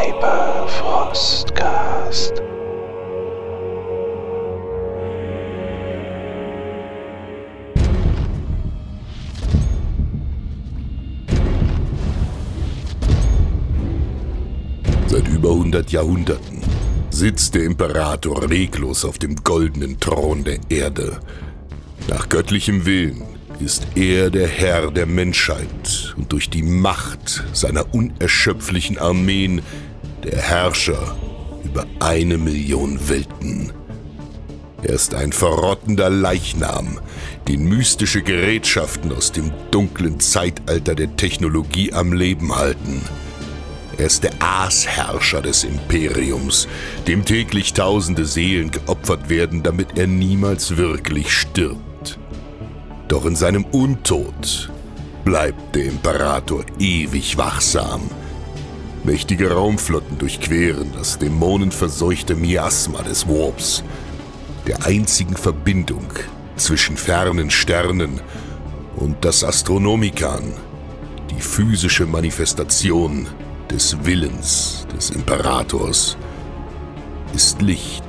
Cyberfrostcast. Seit über 100 Jahrhunderten sitzt der Imperator reglos auf dem goldenen Thron der Erde. Nach göttlichem Willen ist er der Herr der Menschheit und durch die Macht seiner unerschöpflichen Armeen der Herrscher über eine Million Welten. Er ist ein verrottender Leichnam, den mystische Gerätschaften aus dem dunklen Zeitalter der Technologie am Leben halten. Er ist der Aasherrscher des Imperiums, dem täglich tausende Seelen geopfert werden, damit er niemals wirklich stirbt. Doch in seinem Untod bleibt der Imperator ewig wachsam. Mächtige Raumflotten durchqueren das dämonenverseuchte Miasma des Warps, der einzigen Verbindung zwischen fernen Sternen und das Astronomikan, die physische Manifestation des Willens des Imperators, ist Licht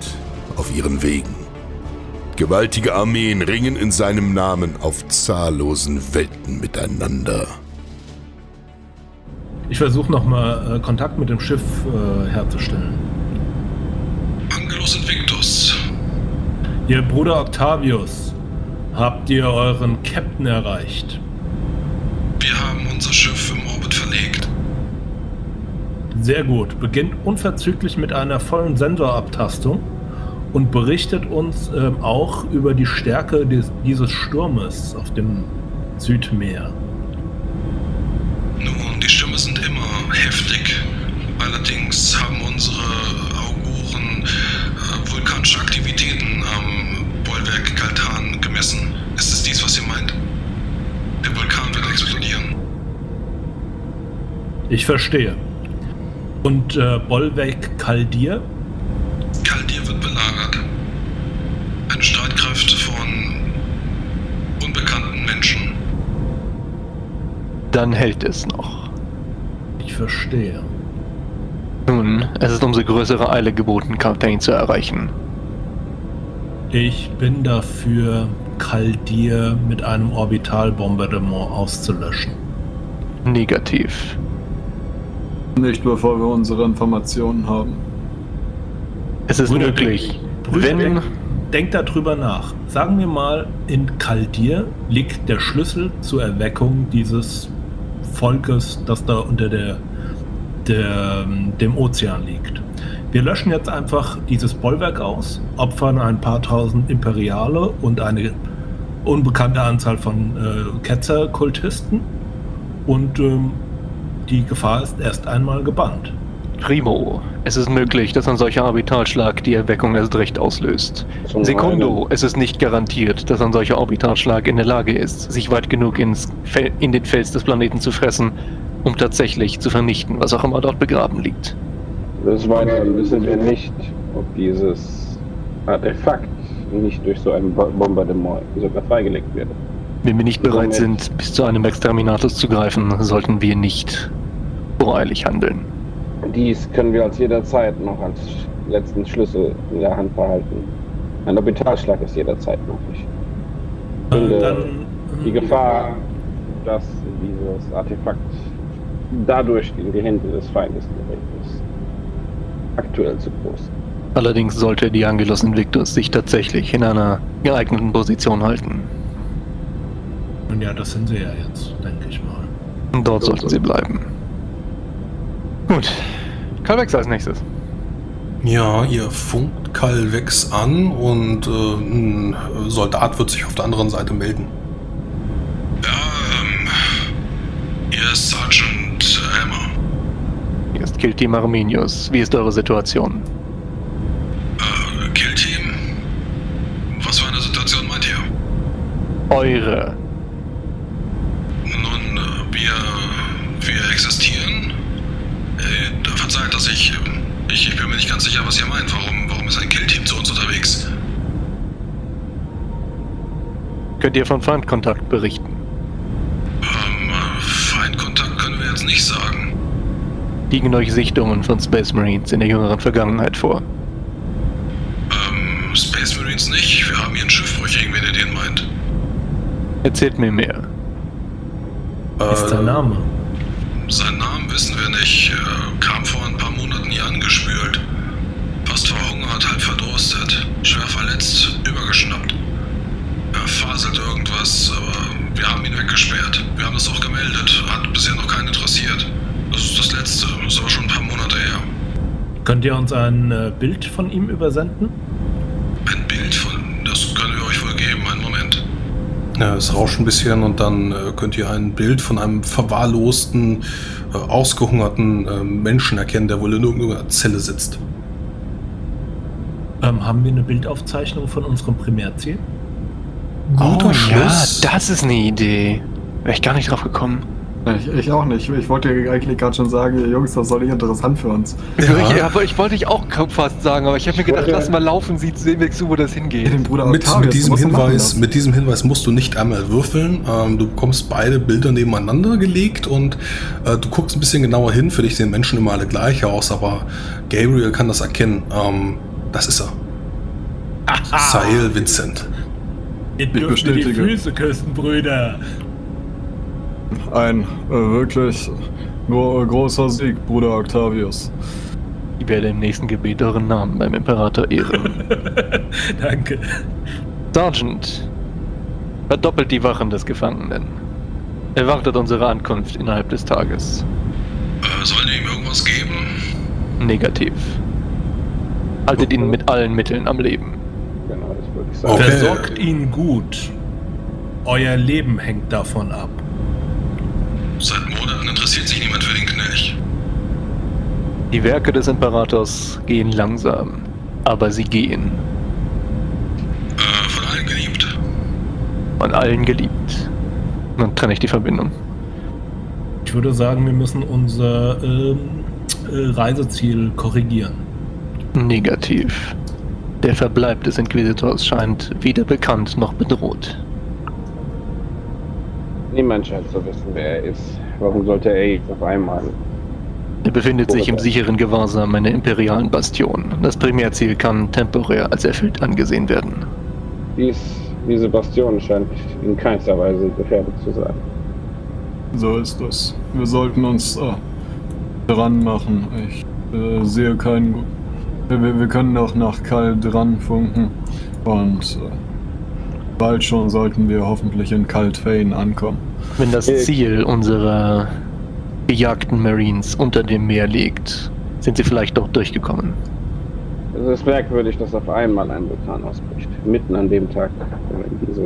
auf ihren Wegen. Gewaltige Armeen ringen in seinem Namen auf zahllosen Welten miteinander. Ich versuche nochmal äh, Kontakt mit dem Schiff äh, herzustellen. Angelus Invictus. Ihr Bruder Octavius, habt ihr euren Captain erreicht? Wir haben unser Schiff im Orbit verlegt. Sehr gut. Beginnt unverzüglich mit einer vollen Sensorabtastung und berichtet uns ähm, auch über die Stärke des, dieses Sturmes auf dem Südmeer. Nun, die Stürme sind heftig. Allerdings haben unsere Auguren äh, vulkanische Aktivitäten am Bollwerk Kaltan gemessen. Ist es dies, was ihr meint? Der Vulkan wird explodieren. Ich verstehe. Und äh, Bollwerk Kaldir? Kaldir wird belagert. Eine Streitkräfte von unbekannten Menschen. Dann hält es noch. Ich verstehe. Nun, es ist umso größere Eile geboten, Kapitän zu erreichen. Ich bin dafür, Kaldir mit einem Orbitalbombardement auszulöschen. Negativ. Nicht bevor wir unsere Informationen haben. Es ist Brüder, möglich. Brüder, Wenn. Denkt darüber nach. Sagen wir mal, in Kaldir liegt der Schlüssel zur Erweckung dieses Volkes, das da unter der, der, dem Ozean liegt. Wir löschen jetzt einfach dieses Bollwerk aus, opfern ein paar tausend Imperiale und eine unbekannte Anzahl von äh, Ketzerkultisten und ähm, die Gefahr ist erst einmal gebannt. Primo. Es ist möglich, dass ein solcher Orbitalschlag die Erweckung erst recht auslöst. Zum Sekundo. Es ist nicht garantiert, dass ein solcher Orbitalschlag in der Lage ist, sich weit genug ins Fel in den Fels des Planeten zu fressen, um tatsächlich zu vernichten, was auch immer dort begraben liegt. Des Weiteren wissen wir nicht, ob dieses Artefakt nicht durch so ein Bo- Bombardement sogar freigelegt wird. Wenn wir nicht bereit sind, bis zu einem Exterminatus zu greifen, sollten wir nicht voreilig handeln. Dies können wir als jederzeit noch als letzten Schlüssel in der Hand behalten. Ein Orbitalschlag ist jederzeit möglich. Äh, finde, dann, Die Gefahr, dass dieses Artefakt dadurch in die Hände des Feindes gerät, ist aktuell zu groß. Allerdings sollte die Angelus Invictus sich tatsächlich in einer geeigneten Position halten. Und ja, das sind sie ja jetzt, denke ich mal. Und dort sollten sie bleiben. Gut. Calvex als nächstes. Ja, ihr funkt Kalvex an und äh, ein Soldat wird sich auf der anderen Seite melden. Ja, ähm. Ist Sergeant Killteam Arminius. Wie ist eure Situation? Äh, Killteam? Was für eine Situation meint ihr? Eure. Nun, äh, wir. wir existieren. Äh, verzeiht, dass ich. Ich, ich bin mir nicht ganz sicher, was ihr meint. Warum, warum ist ein Killteam zu uns unterwegs? Könnt ihr von Feindkontakt berichten? Liegen euch Sichtungen von Space Marines in der jüngeren Vergangenheit vor? Ähm, Space Marines nicht. Wir haben hier einen Schiffbrüchigen, wenn ihr den meint. Erzählt mir mehr. Ist Äh, sein Name? Seinen Namen wissen wir nicht. Er kam vor ein paar Monaten hier angespült. Fast verhungert, halb verdurstet, schwer verletzt, übergeschnappt. Er faselt irgendwas, aber wir haben ihn weggesperrt. Wir haben das auch gemeldet. Hat bisher noch keinen interessiert. Das letzte. Das ist aber schon ein paar Monate her. Könnt ihr uns ein äh, Bild von ihm übersenden? Ein Bild von. Das können wir euch wohl geben. Einen Moment. Ja, es rauscht ein bisschen und dann äh, könnt ihr ein Bild von einem verwahrlosten, äh, ausgehungerten äh, Menschen erkennen, der wohl in irgendeiner Zelle sitzt. Ähm, haben wir eine Bildaufzeichnung von unserem Primärziel? Guter oh, Schluss. Ja, das ist eine Idee. Wäre ich gar nicht drauf gekommen. Ich, ich auch nicht. Ich wollte ja eigentlich gerade schon sagen, Jungs, das ist doch nicht interessant für uns. Ich, aber ich wollte ich auch fast sagen, aber ich habe mir gedacht, wollte- lass mal laufen, sieht, sehen wir zu, wo das hingeht. Den Bruder Mit, Octavius, mit, diesem Hinweis, mit diesem Hinweis musst du nicht einmal würfeln. Ähm, du bekommst beide Bilder nebeneinander gelegt und äh, du guckst ein bisschen genauer hin. Für dich sehen Menschen immer alle gleich aus, aber Gabriel kann das erkennen. Ähm, das ist er. Sahel Vincent. Ihr dürft mir die. Füße küssen, Brüder. Ein äh, wirklich gro großer Sieg, Bruder Octavius. Ich werde im nächsten Gebet euren Namen beim Imperator ehren. Danke. Sergeant, verdoppelt die Wachen des Gefangenen. Erwartet unsere Ankunft innerhalb des Tages. Äh, sollen wir ihm irgendwas geben? Negativ. Haltet ihn mit allen Mitteln am Leben. Genau, das würde ich sagen. Okay. Versorgt ihn gut. Euer Leben hängt davon ab. Seit Monaten interessiert sich niemand für den Knilch. Die Werke des Imperators gehen langsam, aber sie gehen. Äh, von allen geliebt. Von allen geliebt. Dann trenne ich die Verbindung. Ich würde sagen, wir müssen unser ähm, äh, Reiseziel korrigieren. Negativ. Der Verbleib des Inquisitors scheint weder bekannt noch bedroht. Niemand scheint zu wissen, wer er ist. Warum sollte er jetzt auf einmal? Er befindet sich im sicheren Gewahrsam einer imperialen Bastion. Das Primärziel kann temporär als erfüllt angesehen werden. Dies, diese Bastion scheint in keinster Weise gefährdet zu sein. So ist es. Wir sollten uns äh, dran machen. Ich äh, sehe keinen. Wir, wir können auch nach Kal dran funken. Und äh, bald schon sollten wir hoffentlich in Kaltfane ankommen. Wenn das Äh, Ziel unserer gejagten Marines unter dem Meer liegt, sind sie vielleicht dort durchgekommen. Es ist merkwürdig, dass auf einmal ein Vulkan ausbricht. Mitten an dem Tag, wenn diese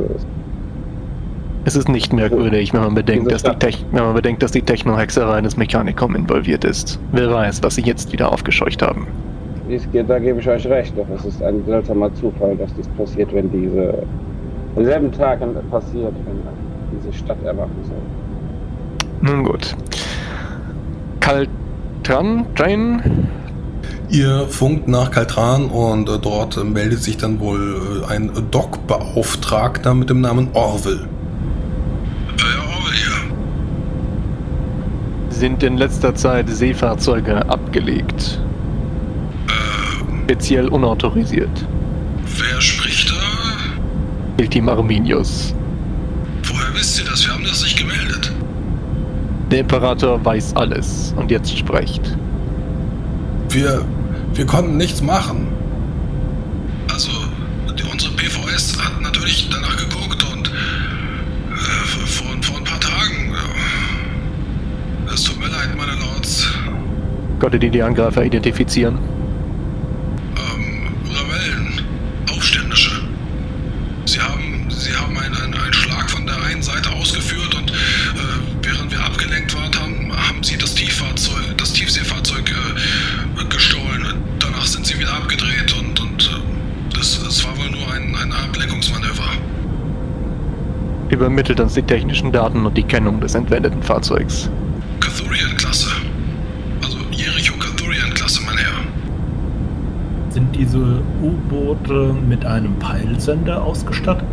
Es ist nicht merkwürdig, wenn man bedenkt, dass die, Tech wenn man bedenkt, dass die Techno-Hexerei des Mechanicum involviert ist. Wer weiß, was sie jetzt wieder aufgescheucht haben. Dies da gebe ich euch recht, doch es ist ein seltsamer Zufall, dass dies passiert, wenn diese am selben Tag passiert, wenn diese Stadt erwachen soll. Nun gut. Kaltran, Train, Ihr funkt nach Kaltran und äh, dort äh, meldet sich dann wohl äh, ein Dock-Beauftragter mit dem Namen Orville. Äh, ja, Orwell hier. sind in letzter Zeit Seefahrzeuge abgelegt. Äh, Speziell unautorisiert. wer? Il Team Arminius. Woher wisst ihr das? Wir haben das nicht gemeldet. Der Imperator weiß alles und jetzt sprecht. Wir, wir konnten nichts machen. Also, unsere PVS hat natürlich danach geguckt und äh, vor, vor ein paar Tagen. Es tut mir leid, meine Lords. Konntet ihr die Angreifer identifizieren? Übermittelt uns die technischen Daten und die Kennung des entwendeten Fahrzeugs. Cathurian-Klasse. Also Jericho Cathurian-Klasse, mein Herr. Sind diese U-Boote mit einem Peilsender ausgestattet?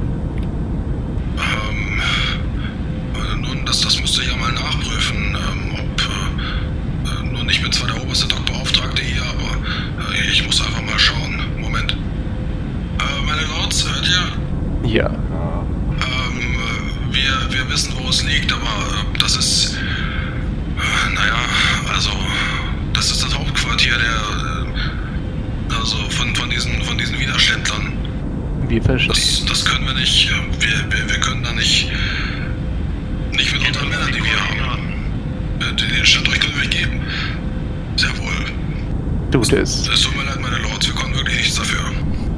Tut es. Es tut mir leid, meine Lords, wir konnten wirklich nichts dafür.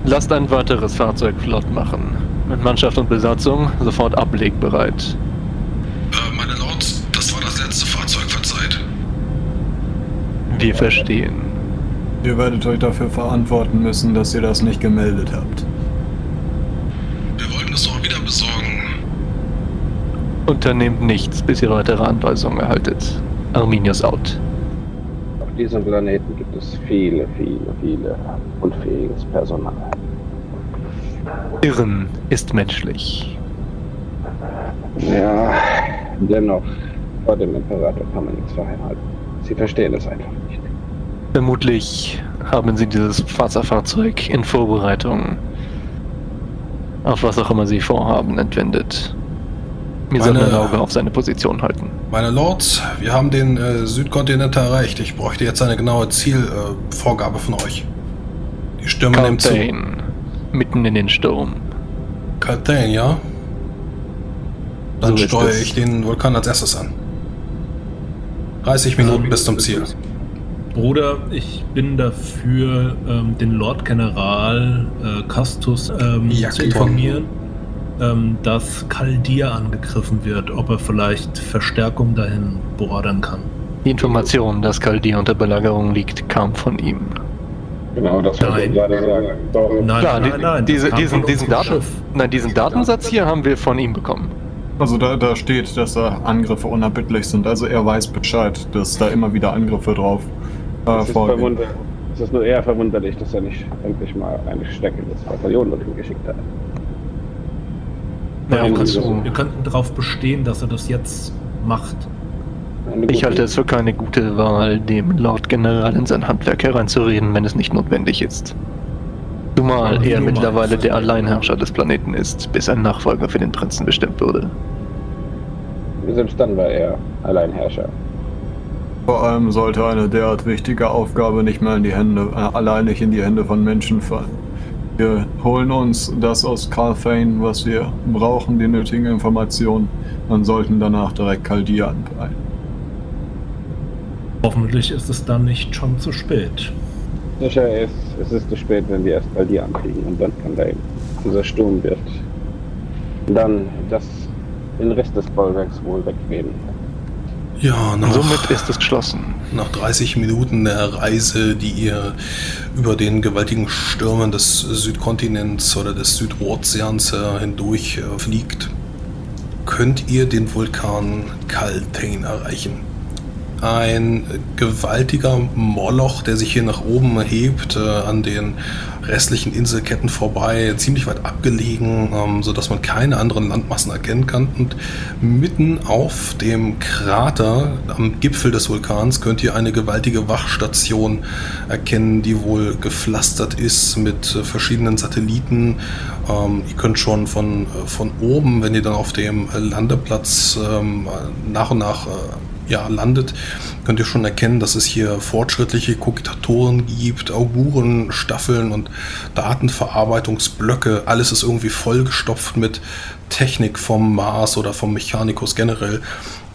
Lasst ein weiteres Fahrzeug flott machen. Mit Mannschaft und Besatzung sofort ablegbereit. Äh, meine Lords, das war das letzte Fahrzeug, verzeiht. Wir verstehen. Ihr werdet euch dafür verantworten müssen, dass ihr das nicht gemeldet habt. Wir wollten es auch wieder besorgen. Unternehmt nichts, bis ihr weitere Anweisungen erhaltet. Arminius out. Auf diesem Planeten gibt es viele, viele, viele unfähiges Personal. Irren ist menschlich. Ja, dennoch, vor dem Imperator kann man nichts verheimhalten. Sie verstehen es einfach nicht. Vermutlich haben sie dieses Fahrzeug in Vorbereitung auf was auch immer sie vorhaben entwendet. Wir sollten Meine- ein Auge auf seine Position halten. Meine Lords, wir haben den äh, Südkontinent erreicht. Ich bräuchte jetzt eine genaue Zielvorgabe äh, von euch. Die Stürme nehmen zu. Mitten in den Sturm. Caltain, ja? Dann So steuere ich den Vulkan als erstes an. 30 Minuten Ähm, bis zum Ziel. Bruder, ich bin dafür, ähm, den Lord General äh, Castus ähm, Ja, zu informieren, ähm, dass Kaldir angegriffen wird, ob er vielleicht Verstärkung dahin beordern kann. Die Information, dass Kaldir unter Belagerung liegt, kam von ihm. Genau, das wollte ich Nein. gerade sagen. Doch, Nein, Klar, nein, nein. diese, das diesen, diesen, Daten, nein, diesen Datensatz hier haben wir von ihm bekommen. Also da, da steht, dass da Angriffe unerbittlich sind. Also er weiß Bescheid, dass da immer wieder Angriffe drauf äh, es, ist vorgehen. verwunder- es ist nur eher verwunderlich, dass er nicht endlich mal eine steckendes Bataillon dorthin geschickt hat. Ja, Wir Ja, kannst könnten, du. wir könnten darauf bestehen, dass er das jetzt macht. Ich halte es für keine gute Wahl, dem Lord General in sein Handwerk hereinzureden, wenn es nicht notwendig ist. Zumal er mittlerweile der Alleinherrscher des Planeten ist, bis ein Nachfolger für den Prinzen bestimmt wurde. Selbst dann war er Alleinherrscher. Vor allem sollte eine derart wichtige Aufgabe nicht mehr in die Hände, äh, allein nicht in die Hände von Menschen fallen. Wir holen uns das aus Carthane, was wir brauchen, die nötigen Informationen, und sollten danach direkt Kaldir anpeilen. Hoffentlich ist es dann nicht schon zu spät. Sicher ist, es ist zu spät, wenn wir erst bei dir anfliegen und dann kann der, dieser Sturm wird dann das, den Rest des Bollwerks wohl weggeben. Ja, nach, Somit ist es geschlossen. nach 30 Minuten der Reise, die ihr über den gewaltigen Stürmen des Südkontinents oder des Südozeans äh, hindurch äh, fliegt, könnt ihr den Vulkan Caltain erreichen. Ein gewaltiger Moloch, der sich hier nach oben hebt, äh, an den restlichen Inselketten vorbei, ziemlich weit abgelegen, ähm, sodass man keine anderen Landmassen erkennen kann. Und mitten auf dem Krater am Gipfel des Vulkans könnt ihr eine gewaltige Wachstation erkennen, die wohl gepflastert ist mit äh, verschiedenen Satelliten. Ähm, ihr könnt schon von, äh, von oben, wenn ihr dann auf dem Landeplatz ähm, nach und nach äh, ja, landet, könnt ihr schon erkennen, dass es hier fortschrittliche Kogitatoren gibt, Auguren, Staffeln und Datenverarbeitungsblöcke. Alles ist irgendwie vollgestopft mit Technik vom Mars oder vom Mechanicus generell.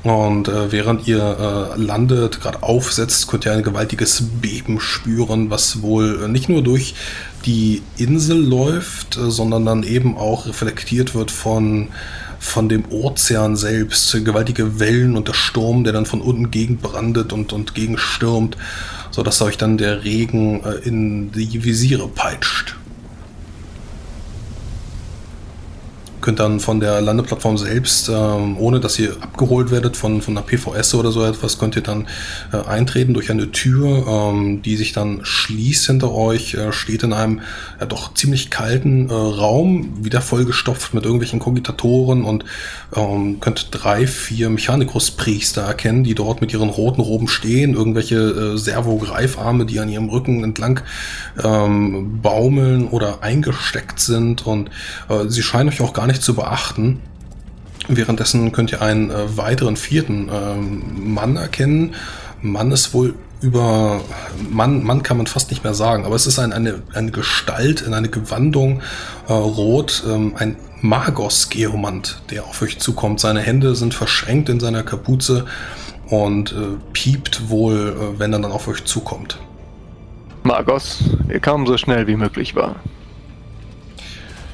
Und äh, während ihr äh, landet, gerade aufsetzt, könnt ihr ein gewaltiges Beben spüren, was wohl äh, nicht nur durch die Insel läuft, äh, sondern dann eben auch reflektiert wird von, von dem Ozean selbst. Gewaltige Wellen und der Sturm, der dann von unten gegenbrandet und, und gegenstürmt, sodass euch dann der Regen äh, in die Visiere peitscht. Könnt dann von der Landeplattform selbst, ähm, ohne dass ihr abgeholt werdet von, von einer PVS oder so etwas, könnt ihr dann äh, eintreten durch eine Tür, ähm, die sich dann schließt hinter euch, äh, steht in einem ja, doch ziemlich kalten äh, Raum, wieder vollgestopft mit irgendwelchen Kogitatoren und ähm, könnt drei, vier Mechanicus-Priester erkennen, die dort mit ihren roten Roben stehen, irgendwelche äh, Servo-Greifarme, die an ihrem Rücken entlang ähm, baumeln oder eingesteckt sind und äh, sie scheinen euch auch gar nicht zu beachten. Währenddessen könnt ihr einen äh, weiteren vierten ähm, Mann erkennen. Mann ist wohl über Mann, Mann kann man fast nicht mehr sagen, aber es ist ein, eine, eine Gestalt in eine Gewandung äh, rot, ähm, ein Magos-Geomant, der auf euch zukommt. Seine Hände sind verschränkt in seiner Kapuze und äh, piept wohl, äh, wenn er dann auf euch zukommt. Magos, wir kamen so schnell wie möglich war.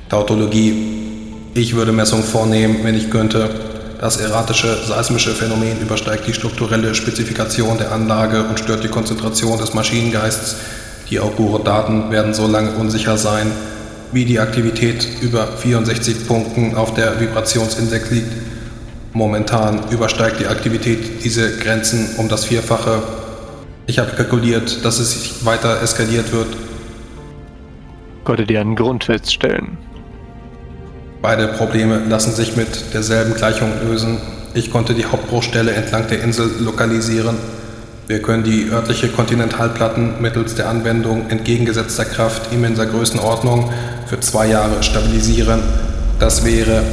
Tautologie. Ich würde Messungen vornehmen, wenn ich könnte. Das erratische seismische Phänomen übersteigt die strukturelle Spezifikation der Anlage und stört die Konzentration des Maschinengeists. Die Augure-Daten werden so lange unsicher sein, wie die Aktivität über 64 Punkten auf der Vibrationsindex liegt. Momentan übersteigt die Aktivität diese Grenzen um das Vierfache. Ich habe kalkuliert, dass es weiter eskaliert wird. Konnte dir einen Grund feststellen. Beide Probleme lassen sich mit derselben Gleichung lösen. Ich konnte die Hauptbruchstelle entlang der Insel lokalisieren. Wir können die örtliche Kontinentalplatten mittels der Anwendung entgegengesetzter Kraft immenser Größenordnung für zwei Jahre stabilisieren. Das wäre.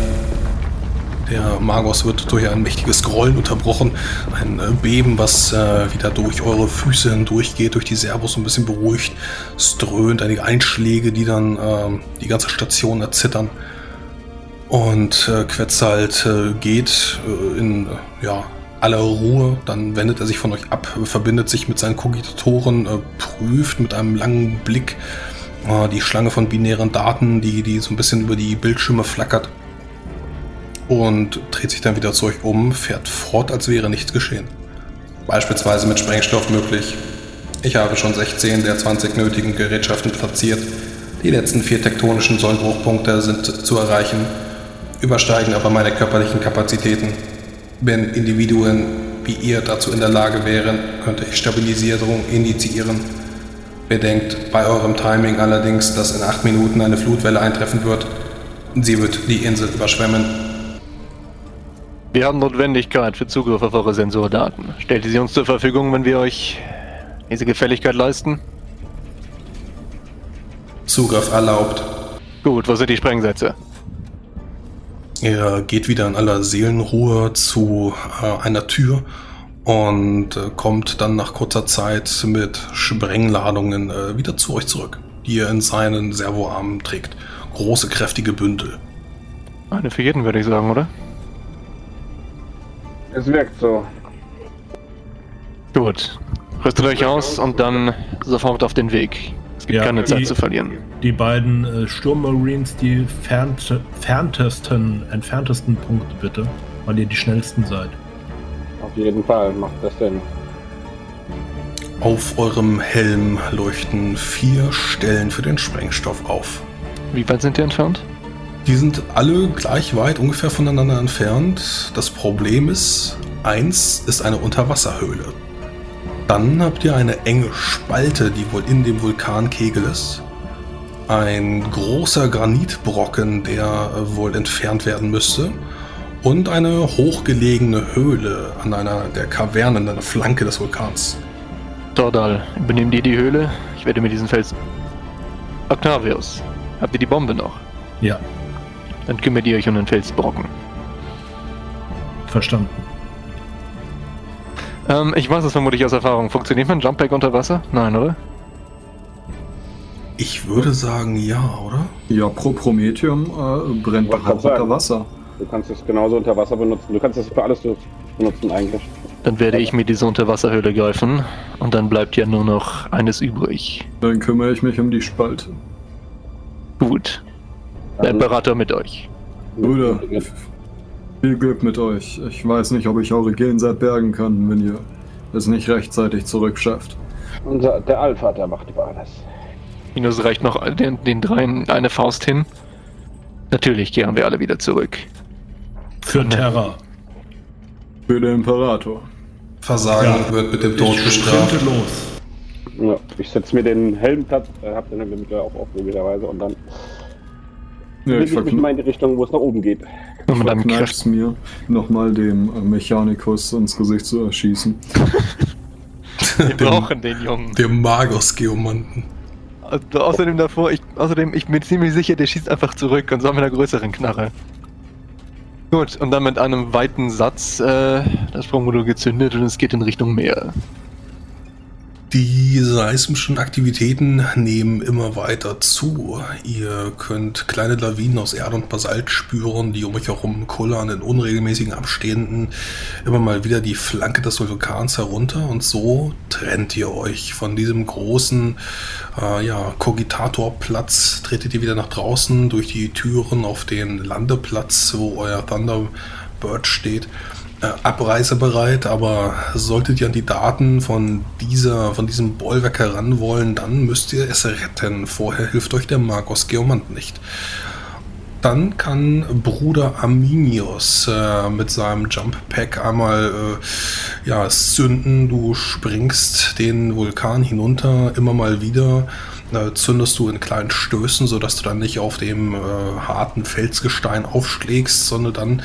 Der Magos wird durch ein mächtiges Grollen unterbrochen. Ein äh, Beben, was äh, wieder durch eure Füße hindurchgeht, durch die Servos ein bisschen beruhigt. Es dröhnt einige Einschläge, die dann äh, die ganze Station erzittern. Und äh, Quetzalt äh, geht äh, in äh, ja, aller Ruhe, dann wendet er sich von euch ab, verbindet sich mit seinen Kogitatoren, äh, prüft mit einem langen Blick äh, die Schlange von binären Daten, die, die so ein bisschen über die Bildschirme flackert. Und dreht sich dann wieder zu euch um, fährt fort, als wäre nichts geschehen. Beispielsweise mit Sprengstoff möglich. Ich habe schon 16 der 20 nötigen Gerätschaften platziert. Die letzten vier tektonischen Sollbruchpunkte sind zu erreichen übersteigen aber meine körperlichen Kapazitäten. Wenn Individuen wie ihr dazu in der Lage wären, könnte ich Stabilisierung initiieren. Bedenkt bei eurem Timing allerdings, dass in acht Minuten eine Flutwelle eintreffen wird. Sie wird die Insel überschwemmen. Wir haben Notwendigkeit für Zugriff auf eure Sensordaten. Stellt ihr sie uns zur Verfügung, wenn wir euch diese Gefälligkeit leisten? Zugriff erlaubt. Gut, wo sind die Sprengsätze? Er geht wieder in aller Seelenruhe zu äh, einer Tür und äh, kommt dann nach kurzer Zeit mit Sprengladungen äh, wieder zu euch zurück, die er in seinen Servoarmen trägt. Große, kräftige Bündel. Eine für jeden, würde ich sagen, oder? Es wirkt so. Gut. Rüstet euch aus und dann sofort auf den Weg. Es gibt Ja, keine Zeit zu verlieren. Die beiden äh, Sturmmarines, die fernt, ferntesten, entferntesten Punkte bitte, weil ihr die schnellsten seid. Auf jeden Fall macht das Sinn. Auf eurem Helm leuchten vier Stellen für den Sprengstoff auf. Wie weit sind die entfernt? Die sind alle gleich weit ungefähr voneinander entfernt. Das Problem ist, eins ist eine Unterwasserhöhle. Dann habt ihr eine enge Spalte, die wohl in dem Vulkankegel ist. Ein großer Granitbrocken, der äh, wohl entfernt werden müsste. Und eine hochgelegene Höhle an einer der Kavernen, an der Flanke des Vulkans. Tordal, übernehmen die die Höhle. Ich werde mir diesen Fels. Octavius, habt ihr die Bombe noch? Ja, Dann kümmert ihr euch um den Felsbrocken. verstanden. Ähm, ich weiß es vermutlich aus Erfahrung. Funktioniert mein Jumpback unter Wasser? Nein, oder? Ich würde sagen ja, oder? Ja, pro Prometheum äh, brennt doch auch unter. Wasser. Du kannst es genauso unter Wasser benutzen. Du kannst es für alles benutzen eigentlich. Dann werde ich mir diese Unterwasserhöhle greifen und dann bleibt ja nur noch eines übrig. Dann kümmere ich mich um die Spalte. Gut. Der Imperator mit euch. Brüder, viel Glück mit euch. Ich weiß nicht, ob ich eure Gensaat bergen kann, wenn ihr es nicht rechtzeitig zurückschafft. Unser, der Alpha, der macht über alles. Minus reicht noch den, den dreien eine Faust hin. Natürlich kehren wir alle wieder zurück. Für Terra. Für den Imperator. Versagen Ja. wird mit dem Tod Ich bestraft. los. Ja, ich setze mir den Helmplatz, äh, hab den Helm mittlerweile auch auf, logischerweise, und dann Ja, ich ich mich in die Richtung, wo es nach oben geht. Und mit einem Kraft. verkneif's mir, nochmal dem äh, Mechanikus ins Gesicht zu erschießen. Wir brauchen den Jungen. Dem Magos-Geomanten. Also, außerdem davor, ich, außerdem, ich bin ziemlich sicher, der schießt einfach zurück und so mit einer größeren Knarre. Gut, und dann mit einem weiten Satz äh, das Sprungmodul gezündet und es geht in Richtung Meer. Die seismischen Aktivitäten nehmen immer weiter zu. Ihr könnt kleine Lawinen aus Erde und Basalt spüren, die um euch herum kullern in unregelmäßigen Abständen. Immer mal wieder die Flanke des Vulkans herunter. Und so trennt ihr euch von diesem großen äh, ja, Kogitatorplatz, tretet ihr wieder nach draußen durch die Türen auf den Landeplatz, wo euer Thunderbird steht abreisebereit, aber solltet ihr an die Daten von dieser, von diesem Bollwerk heran wollen, dann müsst ihr es retten. Vorher hilft euch der Marcos Geomant nicht. Dann kann Bruder Arminius äh, mit seinem Jump Pack einmal äh, ja, zünden. Du springst den Vulkan hinunter, immer mal wieder äh, zündest du in kleinen Stößen, sodass du dann nicht auf dem äh, harten Felsgestein aufschlägst, sondern dann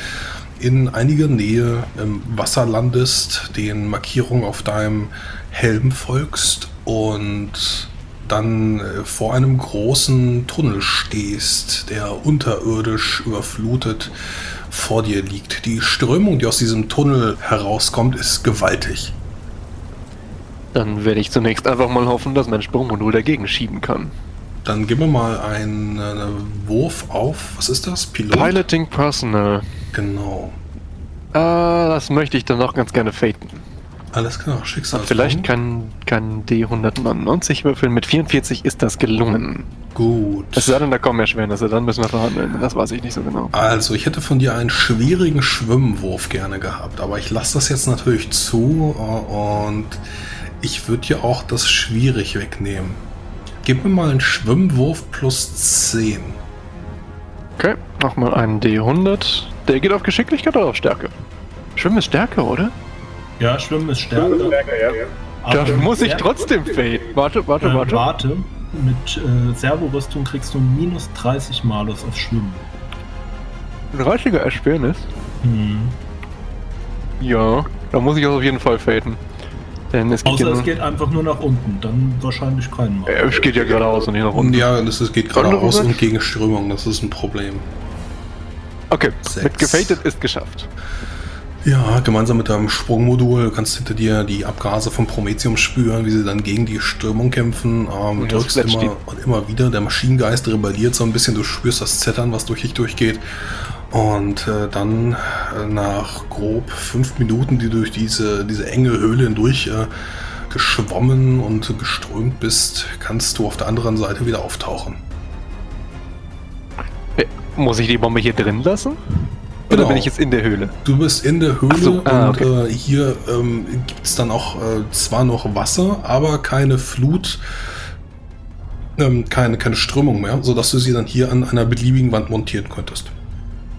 in einiger Nähe im Wasser landest, den Markierungen auf deinem Helm folgst und dann äh, vor einem großen Tunnel stehst, der unterirdisch überflutet vor dir liegt. Die Strömung, die aus diesem Tunnel herauskommt, ist gewaltig. Dann werde ich zunächst einfach mal hoffen, dass mein Sprungmodul dagegen schieben kann. Dann gib mir mal einen, einen Wurf auf, was ist das? Pilot? Piloting Personal. Genau. Äh, das möchte ich dann noch ganz gerne faten. Alles klar, Schicksal. Vielleicht kann, kann D199 würfeln. Mit 44 ist das gelungen. Gut. Es sei denn, da kommen Erschwernisse, dann müssen wir verhandeln. Das weiß ich nicht so genau. Also, ich hätte von dir einen schwierigen Schwimmwurf gerne gehabt, aber ich lasse das jetzt natürlich zu äh, und ich würde dir auch das schwierig wegnehmen. Gib mir mal einen Schwimmwurf plus 10. Okay, nochmal einen D100. Der geht auf Geschicklichkeit oder auf Stärke? Schwimmen ist Stärke, oder? Ja, Schwimmen ist Stärke. Schwimmen ist Stärke ja. Da muss ich trotzdem faden. Warte, warte, äh, warte. Warte. Mit äh, Servorüstung kriegst du minus 30 Malus auf Schwimmen. 30er Ersparnis? Hm. Ja, da muss ich auf jeden Fall faden. Denn es geht Außer es geht einfach nur nach unten, dann wahrscheinlich keinen Mal. es geht ja geradeaus und nicht nach unten. Ja, das, es geht geradeaus und gegen Strömung, das ist ein Problem. Okay, Sechs. mit gefated ist geschafft. Ja, gemeinsam mit deinem Sprungmodul du kannst hinter dir die Abgase vom Prometheum spüren, wie sie dann gegen die Strömung kämpfen. Ähm, du drückst immer und immer wieder. Der Maschinengeist rebelliert so ein bisschen. Du spürst das Zettern, was durch dich durchgeht. Und äh, dann äh, nach grob fünf Minuten, die durch diese, diese enge Höhle hindurch äh, geschwommen und geströmt bist, kannst du auf der anderen Seite wieder auftauchen. Äh, muss ich die Bombe hier drin lassen? Oder genau. bin ich jetzt in der Höhle? Du bist in der Höhle so, ah, und okay. äh, hier ähm, gibt es dann auch äh, zwar noch Wasser, aber keine Flut, ähm, keine, keine Strömung mehr, sodass du sie dann hier an einer beliebigen Wand montieren könntest.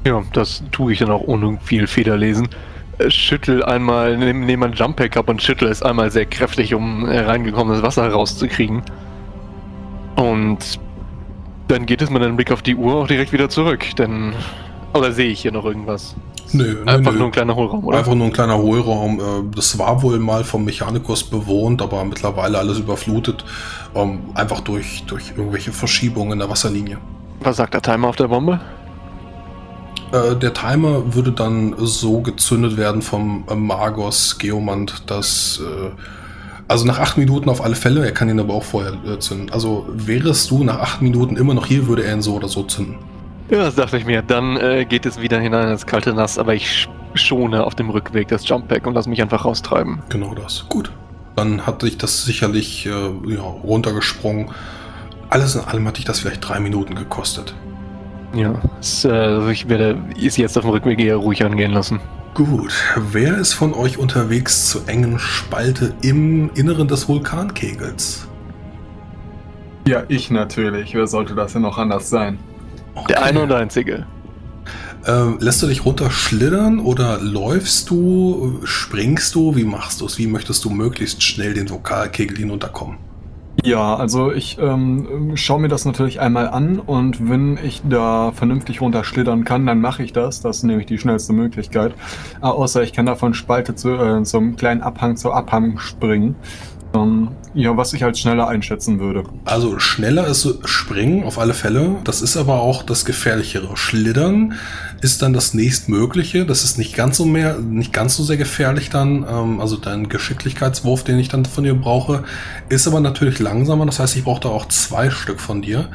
Ja, das tue ich dann auch ohne viel Federlesen. Äh, schüttel einmal, nehme nehm mein Jump Pack ab und schüttel es einmal sehr kräftig, um reingekommenes Wasser rauszukriegen. Und dann geht es mit einem Blick auf die Uhr auch direkt wieder zurück, denn. Oder sehe ich hier noch irgendwas? Nö, Einfach nö. nur ein kleiner Hohlraum, oder? Einfach nur ein kleiner Hohlraum. Äh, das war wohl mal vom Mechanikus bewohnt, aber mittlerweile alles überflutet. Ähm, einfach durch, durch irgendwelche Verschiebungen in der Wasserlinie. Was sagt der Timer auf der Bombe? Äh, der Timer würde dann so gezündet werden vom äh, Magos Geomant, dass. Also nach acht Minuten auf alle Fälle, er kann ihn aber auch vorher äh, zünden. Also wärest du nach acht Minuten immer noch hier, würde er ihn so oder so zünden. Ja, das dachte ich mir. Dann äh, geht es wieder hinein ins kalte Nass, aber ich schone auf dem Rückweg das Jump-Pack und lass mich einfach raustreiben. Genau das. Gut. Dann hat sich das sicherlich äh, ja, runtergesprungen. Alles in allem hat dich das vielleicht drei Minuten gekostet. Ja, es, äh, also ich werde es jetzt auf dem Rückweg eher ruhig angehen lassen. Gut, wer ist von euch unterwegs zur engen Spalte im Inneren des Vulkankegels? Ja, ich natürlich. Wer sollte das denn noch anders sein? Okay. Der eine und einzige. Ähm, lässt du dich runterschlittern oder läufst du, springst du? Wie machst du es? Wie möchtest du möglichst schnell den Vokalkegel hinunterkommen? Ja, also ich ähm, schaue mir das natürlich einmal an und wenn ich da vernünftig runterschlittern kann, dann mache ich das. Das ist nämlich die schnellste Möglichkeit. Äh, außer ich kann da von Spalte zu, äh, zum kleinen Abhang zu Abhang springen. Ähm, ja, was ich als schneller einschätzen würde. Also schneller ist springen auf alle Fälle. Das ist aber auch das gefährlichere. Schlittern ist dann das nächstmögliche. Das ist nicht ganz so mehr, nicht ganz so sehr gefährlich dann. Ähm, also dein Geschicklichkeitswurf, den ich dann von dir brauche, ist aber natürlich langsamer. Das heißt, ich brauche da auch zwei Stück von dir.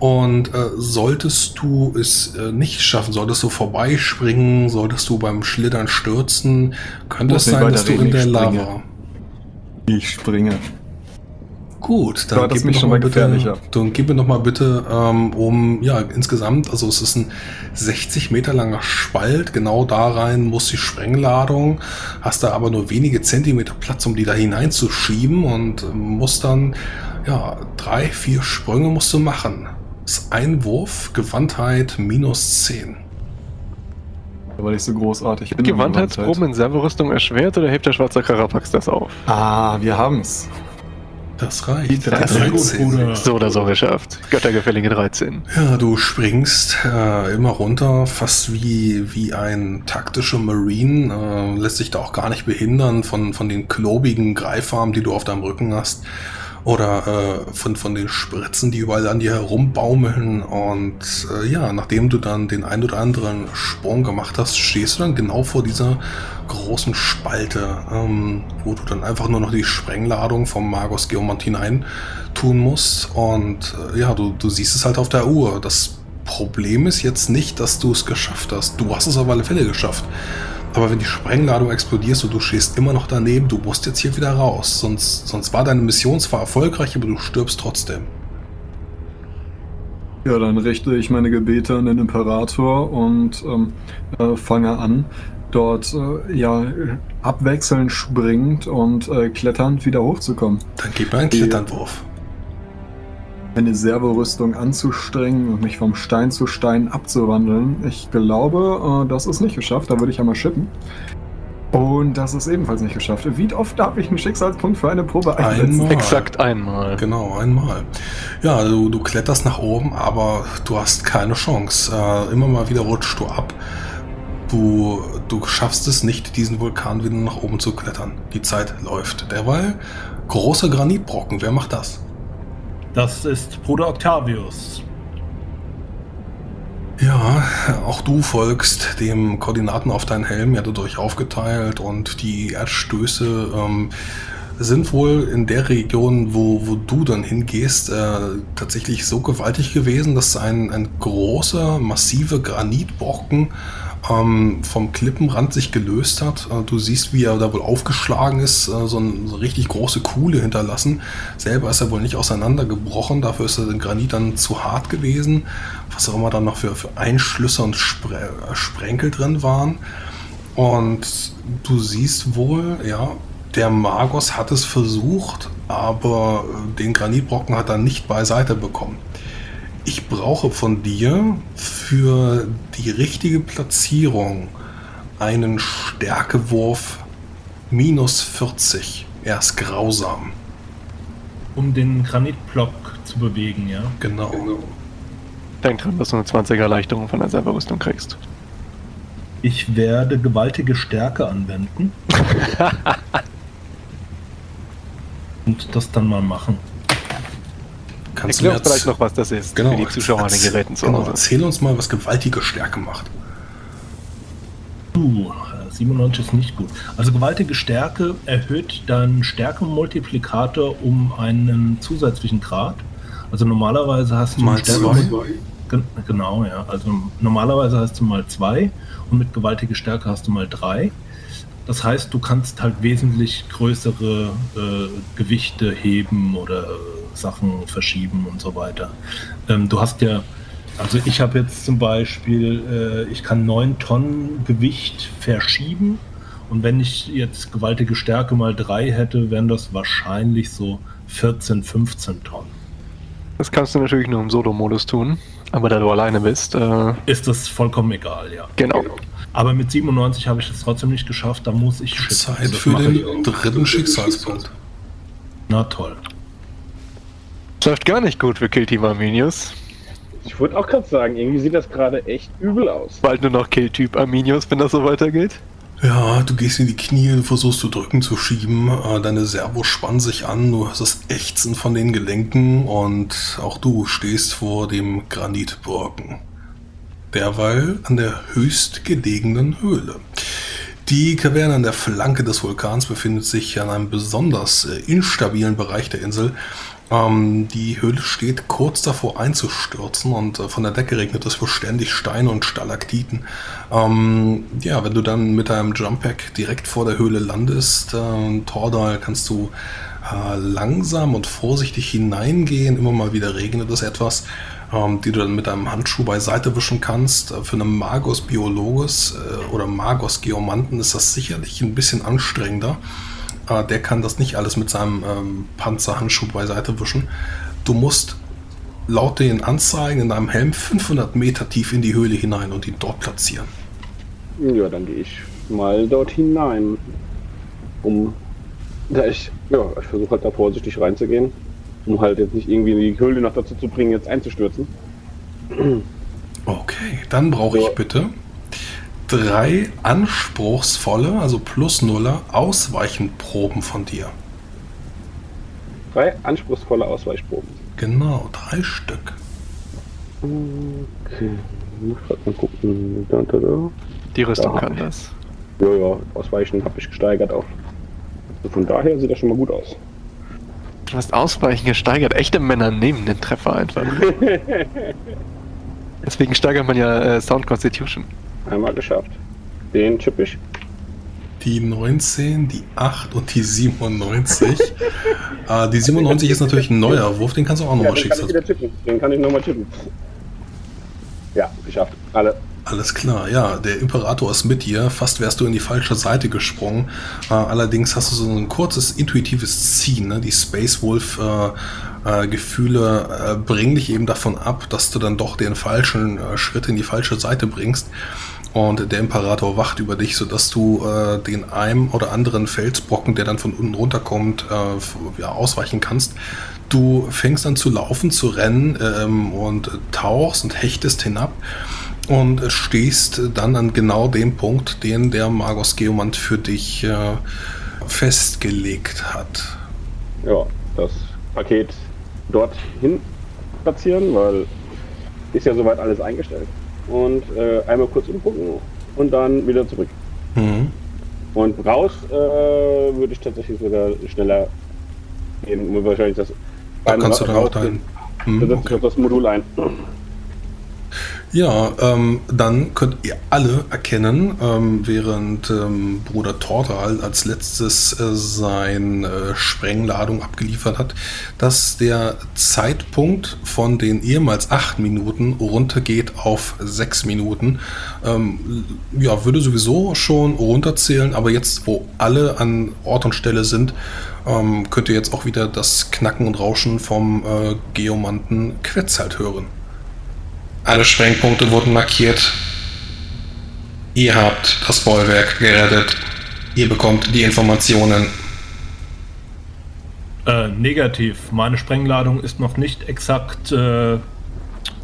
Und äh, solltest du es äh, nicht schaffen, solltest du vorbeispringen, solltest du beim Schlittern stürzen, könnte es sein, dass du in der ich springe. Ich springe. Gut, dann das gib mir doch schon mal bitte, gefährlicher. dann gib mir doch mal bitte ähm, um, ja, insgesamt, also es ist ein 60 Meter langer Spalt, genau da rein muss die Sprengladung, hast da aber nur wenige Zentimeter Platz, um die da hineinzuschieben und ähm, musst dann, ja, drei, vier Sprünge musst du machen. Das ist ein Wurf, Gewandtheit minus 10. Weil ich so großartig bin. in Gewandheitsproben in Serverrüstung erschwert oder hebt der schwarze Karapax das auf? Ah, wir haben's. Das reicht. Die drei Sehr gut, Bruder. So oder so geschafft. Göttergefällige 13. Ja, du springst äh, immer runter, fast wie, wie ein taktischer Marine, äh, lässt sich da auch gar nicht behindern von, von den klobigen Greifarmen, die du auf deinem Rücken hast. Oder äh, von, von den Spritzen, die überall an dir herumbaumeln. Und äh, ja, nachdem du dann den ein oder anderen Sprung gemacht hast, stehst du dann genau vor dieser großen Spalte, ähm, wo du dann einfach nur noch die Sprengladung vom Magos Geomant hinein tun musst. Und äh, ja, du, du siehst es halt auf der Uhr. Das Problem ist jetzt nicht, dass du es geschafft hast. Du hast es auf alle Fälle geschafft. Aber wenn die Sprengladung explodierst und du stehst immer noch daneben, du musst jetzt hier wieder raus. Sonst, sonst war deine Mission zwar erfolgreich, aber du stirbst trotzdem. Ja, dann richte ich meine Gebete an den Imperator und ähm, äh, fange an, dort äh, ja abwechselnd springend und äh, kletternd wieder hochzukommen. Dann gib mir einen. Kletternwurf. Meine Servorüstung anzustrengen und mich vom Stein zu Stein abzuwandeln. Ich glaube, äh, das ist nicht geschafft. Da würde ich einmal schippen. Und das ist ebenfalls nicht geschafft. Wie oft darf ich einen Schicksalspunkt für eine Probe einsetzen? Einmal. Exakt einmal. Genau, einmal. Ja, du, du kletterst nach oben, aber du hast keine Chance. Äh, immer mal wieder rutschst du ab. Du, du schaffst es nicht, diesen Vulkan wieder nach oben zu klettern. Die Zeit läuft. Derweil große Granitbrocken. Wer macht das? Das ist Bruder Octavius. Ja, auch du folgst dem Koordinaten auf deinen Helm, ja dadurch aufgeteilt und die Erdstöße ähm, sind wohl in der Region, wo, wo du dann hingehst, äh, tatsächlich so gewaltig gewesen, dass ein, ein großer, massiver Granitbrocken ähm, vom Klippenrand sich gelöst hat. Äh, du siehst, wie er da wohl aufgeschlagen ist, äh, so, ein, so eine richtig große Kuhle hinterlassen. Selber ist er wohl nicht auseinandergebrochen, dafür ist er den Granit dann zu hart gewesen. Was auch immer dann noch für, für Einschlüsse und Spre äh, Sprenkel drin waren. Und du siehst wohl, ja, der Magos hat es versucht, aber äh, den Granitbrocken hat er nicht beiseite bekommen. Ich brauche von dir für die richtige Platzierung einen Stärkewurf minus 40. Er ist grausam. Um den Granitblock zu bewegen, ja. Genau. Denk dran, dass du eine 20er Erleichterung von der Serverrüstung kriegst. Ich werde gewaltige Stärke anwenden. Und das dann mal machen. Kannst du Erklär mir uns vielleicht noch, was das ist genau, für die Zuschauer an den Geräten zu genau, Hause. erzähl uns mal, was gewaltige Stärke macht. Uh, 97 ist nicht gut. Also gewaltige Stärke erhöht deinen Stärkenmultiplikator um einen zusätzlichen Grad. Also normalerweise hast du Mal Stärke- Gen genau, ja. Also normalerweise hast du mal zwei und mit gewaltige Stärke hast du mal drei. Das heißt, du kannst halt wesentlich größere äh, Gewichte heben oder äh, Sachen verschieben und so weiter. Ähm, du hast ja, also ich habe jetzt zum Beispiel, äh, ich kann 9 Tonnen Gewicht verschieben und wenn ich jetzt gewaltige Stärke mal 3 hätte, wären das wahrscheinlich so 14, 15 Tonnen. Das kannst du natürlich nur im Solo-Modus tun, aber da du alleine bist, äh, Ist das vollkommen egal, ja. genau. Aber mit 97 habe ich es trotzdem nicht geschafft, da muss ich schippen. Zeit für den dritten Schicksalspunkt. Na toll. Läuft gar nicht gut für Kill Team Arminius. Ich wollte auch gerade sagen, irgendwie sieht das gerade echt übel aus. Bald nur noch Kill-Typ Arminius, wenn das so weitergeht. Ja, du gehst in die Knie, du versuchst zu drücken, zu schieben. äh, Deine Servos spannen sich an, du hast das Ächzen von den Gelenken und auch du stehst vor dem Granitbrocken. Derweil an der höchstgelegenen Höhle. Die Kaverne an der Flanke des Vulkans befindet sich an einem besonders äh, instabilen Bereich der Insel. Ähm, die Höhle steht kurz davor einzustürzen und äh, von der Decke regnet es beständig Steine und Stalaktiten. Ähm, ja, wenn du dann mit deinem Jump-Pack direkt vor der Höhle landest, äh, Tordal, kannst du äh, langsam und vorsichtig hineingehen. Immer mal wieder regnet es etwas, ähm, die du dann mit einem Handschuh beiseite wischen kannst. Äh, Für einen Magos Biologus äh, oder Magos Geomanten ist das sicherlich ein bisschen anstrengender. Äh, der kann das nicht alles mit seinem ähm, Panzerhandschuh beiseite wischen. Du musst laut den Anzeigen in deinem Helm 500 Meter tief in die Höhle hinein und ihn dort platzieren. Ja, dann gehe ich mal dort hinein. Um. Ja, ich, ja, ich versuche halt da vorsichtig reinzugehen. Um halt jetzt nicht irgendwie die Höhle noch dazu zu bringen, jetzt einzustürzen. Okay, dann brauche ich bitte drei anspruchsvolle, also plus Nuller, Ausweichenproben von dir. Drei anspruchsvolle Ausweichproben. Genau, drei Stück. Okay. Ich muss grad mal gucken. Da, da, da. Die Rüstung kann das. Ja, ja, Ausweichen habe ich gesteigert auf. Also von daher sieht das schon mal gut aus. Du hast Ausweichen gesteigert. Echte Männer nehmen den Treffer einfach. Deswegen steigert man ja äh, Sound Constitution. Einmal geschafft. Den chipp ich. Die 19, die 8 und die 97. äh, die 97 ist natürlich ein neuer Wurf, den kannst du auch Ja, nochmal ich schicken. Den kann ich nochmal chippen. Ja, geschafft. Alle. Alles klar, ja, der Imperator ist mit dir. Fast wärst du in die falsche Seite gesprungen. Äh, allerdings hast du so ein kurzes intuitives Ziehen. Ne? Die Space Wolf äh, äh, Gefühle äh, bringen dich eben davon ab, dass du dann doch den falschen äh, Schritt in die falsche Seite bringst. Und der Imperator wacht über dich, sodass du äh, den einen oder anderen Felsbrocken, der dann von unten runterkommt, äh, ja, ausweichen kannst. Du fängst an zu laufen, zu rennen ähm, und tauchst und hechtest hinab und stehst dann an genau dem Punkt, den der Magos Geomant für dich äh, festgelegt hat. Ja, das Paket dorthin platzieren, weil ist ja soweit alles eingestellt. Und äh, einmal kurz umgucken und dann wieder zurück. Mhm. Und raus äh, würde ich tatsächlich sogar schneller gehen. Wahrscheinlich das. Da kannst du dann auch dein. Mhm, auf das Modul ein. Ja, ähm, dann könnt ihr alle erkennen, ähm, während ähm, Bruder Tortal als letztes äh, sein äh, Sprengladung abgeliefert hat, dass der Zeitpunkt von den ehemals acht Minuten runtergeht auf sechs Minuten. Ähm, ja, würde sowieso schon runterzählen, aber jetzt, wo alle an Ort und Stelle sind, ähm, könnt ihr jetzt auch wieder das Knacken und Rauschen vom äh, Geomanten Quetzalt hören. Alle Sprengpunkte wurden markiert. Ihr habt das Bollwerk gerettet. Ihr bekommt die Informationen. Äh, negativ. Meine Sprengladung ist noch nicht exakt äh,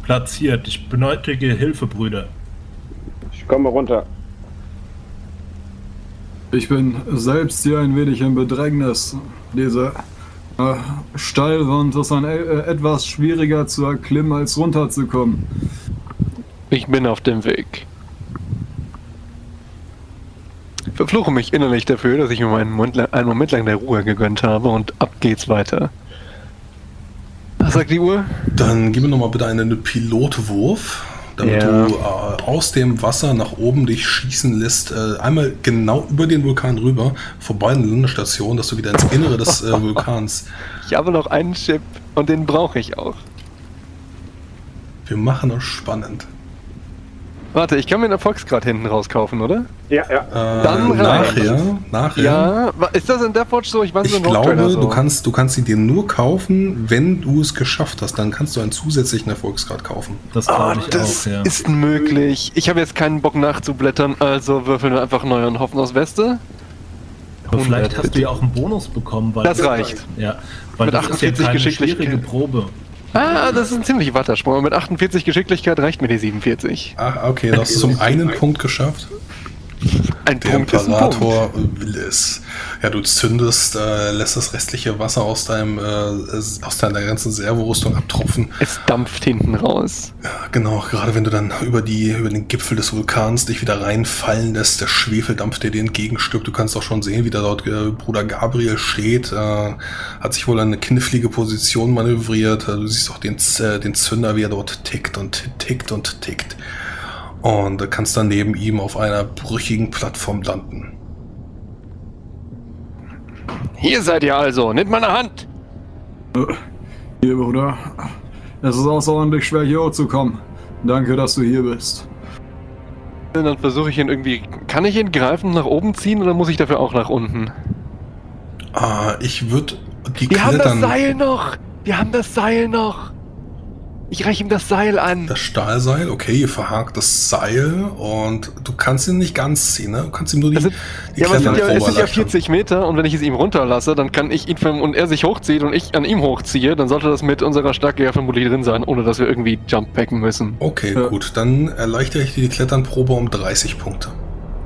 platziert. Ich benötige Hilfe, Brüder. Ich komme runter. Ich bin selbst hier ein wenig in Bedrängnis. Diese Steilwand ist ein, äh, etwas schwieriger zu erklimmen als runterzukommen. Ich bin auf dem Weg. Ich verfluche mich innerlich dafür, dass ich mir einen Moment, lang, einen Moment lang der Ruhe gegönnt habe und ab geht's weiter. Was sagt die Uhr? Dann gib mir nochmal bitte einen Pilotwurf, damit Ja. du äh, aus dem Wasser nach oben dich schießen lässt. Äh, einmal genau über den Vulkan rüber, vorbei an der Landestation, dass du wieder ins Innere des äh, Vulkans. Ich habe noch einen Chip und den brauche ich auch. Wir machen das spannend. Warte, ich kann mir einen Erfolgsgrad hinten rauskaufen, oder? Ja, ja. Äh, Dann rein. nachher, nachher. Ja, ist das in Deathwatch so? Ich weiß Ich Haupttrailer glaube, so. du kannst, du kannst sie dir nur kaufen, wenn du es geschafft hast. Dann kannst du einen zusätzlichen Erfolgsgrad kaufen. Das Ah, glaube ich das auch, ja. ist möglich. Ich habe jetzt keinen Bock nachzublättern, also würfeln wir einfach neu und hoffen aus Weste. Aber vielleicht 100 hast du ja auch einen Bonus bekommen, weil Das reicht. Ja, weil Mit das ist ja 48 keine schwierige Probe. Ah, das ist ein ziemlich Wattersprung. Mit 48 Geschicklichkeit reicht mir die 47. Ah, okay, hast es um einen Punkt geschafft. Ein Der Punkt ist ein Punkt. Imperator will es. Ja, du zündest, äh, lässt das restliche Wasser aus deinem, äh, aus deiner ganzen Servorüstung abtropfen. Es dampft hinten raus. Ja, genau, gerade wenn du dann über die, über den Gipfel des Vulkans dich wieder reinfallen lässt, der Schwefeldampf, der dir entgegenstückt. Du kannst auch schon sehen, wie da dort äh, Bruder Gabriel steht. Äh, hat sich wohl eine knifflige Position manövriert. Äh, du siehst auch den, äh, den Zünder, wie er dort tickt und tickt und tickt. Und äh, kannst dann neben ihm auf einer brüchigen Plattform landen. Hier seid ihr also. Nehmt meine Hand. Hier, Bruder. Es ist außerordentlich schwer, hier hochzukommen. Danke, dass du hier bist. Dann versuche ich ihn irgendwie. Kann ich ihn greifen, nach oben ziehen oder muss ich dafür auch nach unten? Ah, ich würde die Wir haben das Seil noch. Wir haben das Seil noch. Ich reiche ihm das Seil an. das Stahlseil, okay, ihr verhakt das Seil und du kannst ihn nicht ganz ziehen, ne? Du kannst ihm nur die, sind, die ja, aber es sind ja, es sind ja erleichtern. 40 Meter und wenn ich es ihm runterlasse, dann kann ich ihn und er sich hochzieht und ich an ihm hochziehe, dann sollte das mit unserer Stärke ja vermutlich drin sein, ohne dass wir irgendwie Jump-Packen müssen. Okay, Ja. gut, dann erleichtere ich dir die Kletternprobe um 30 Punkte.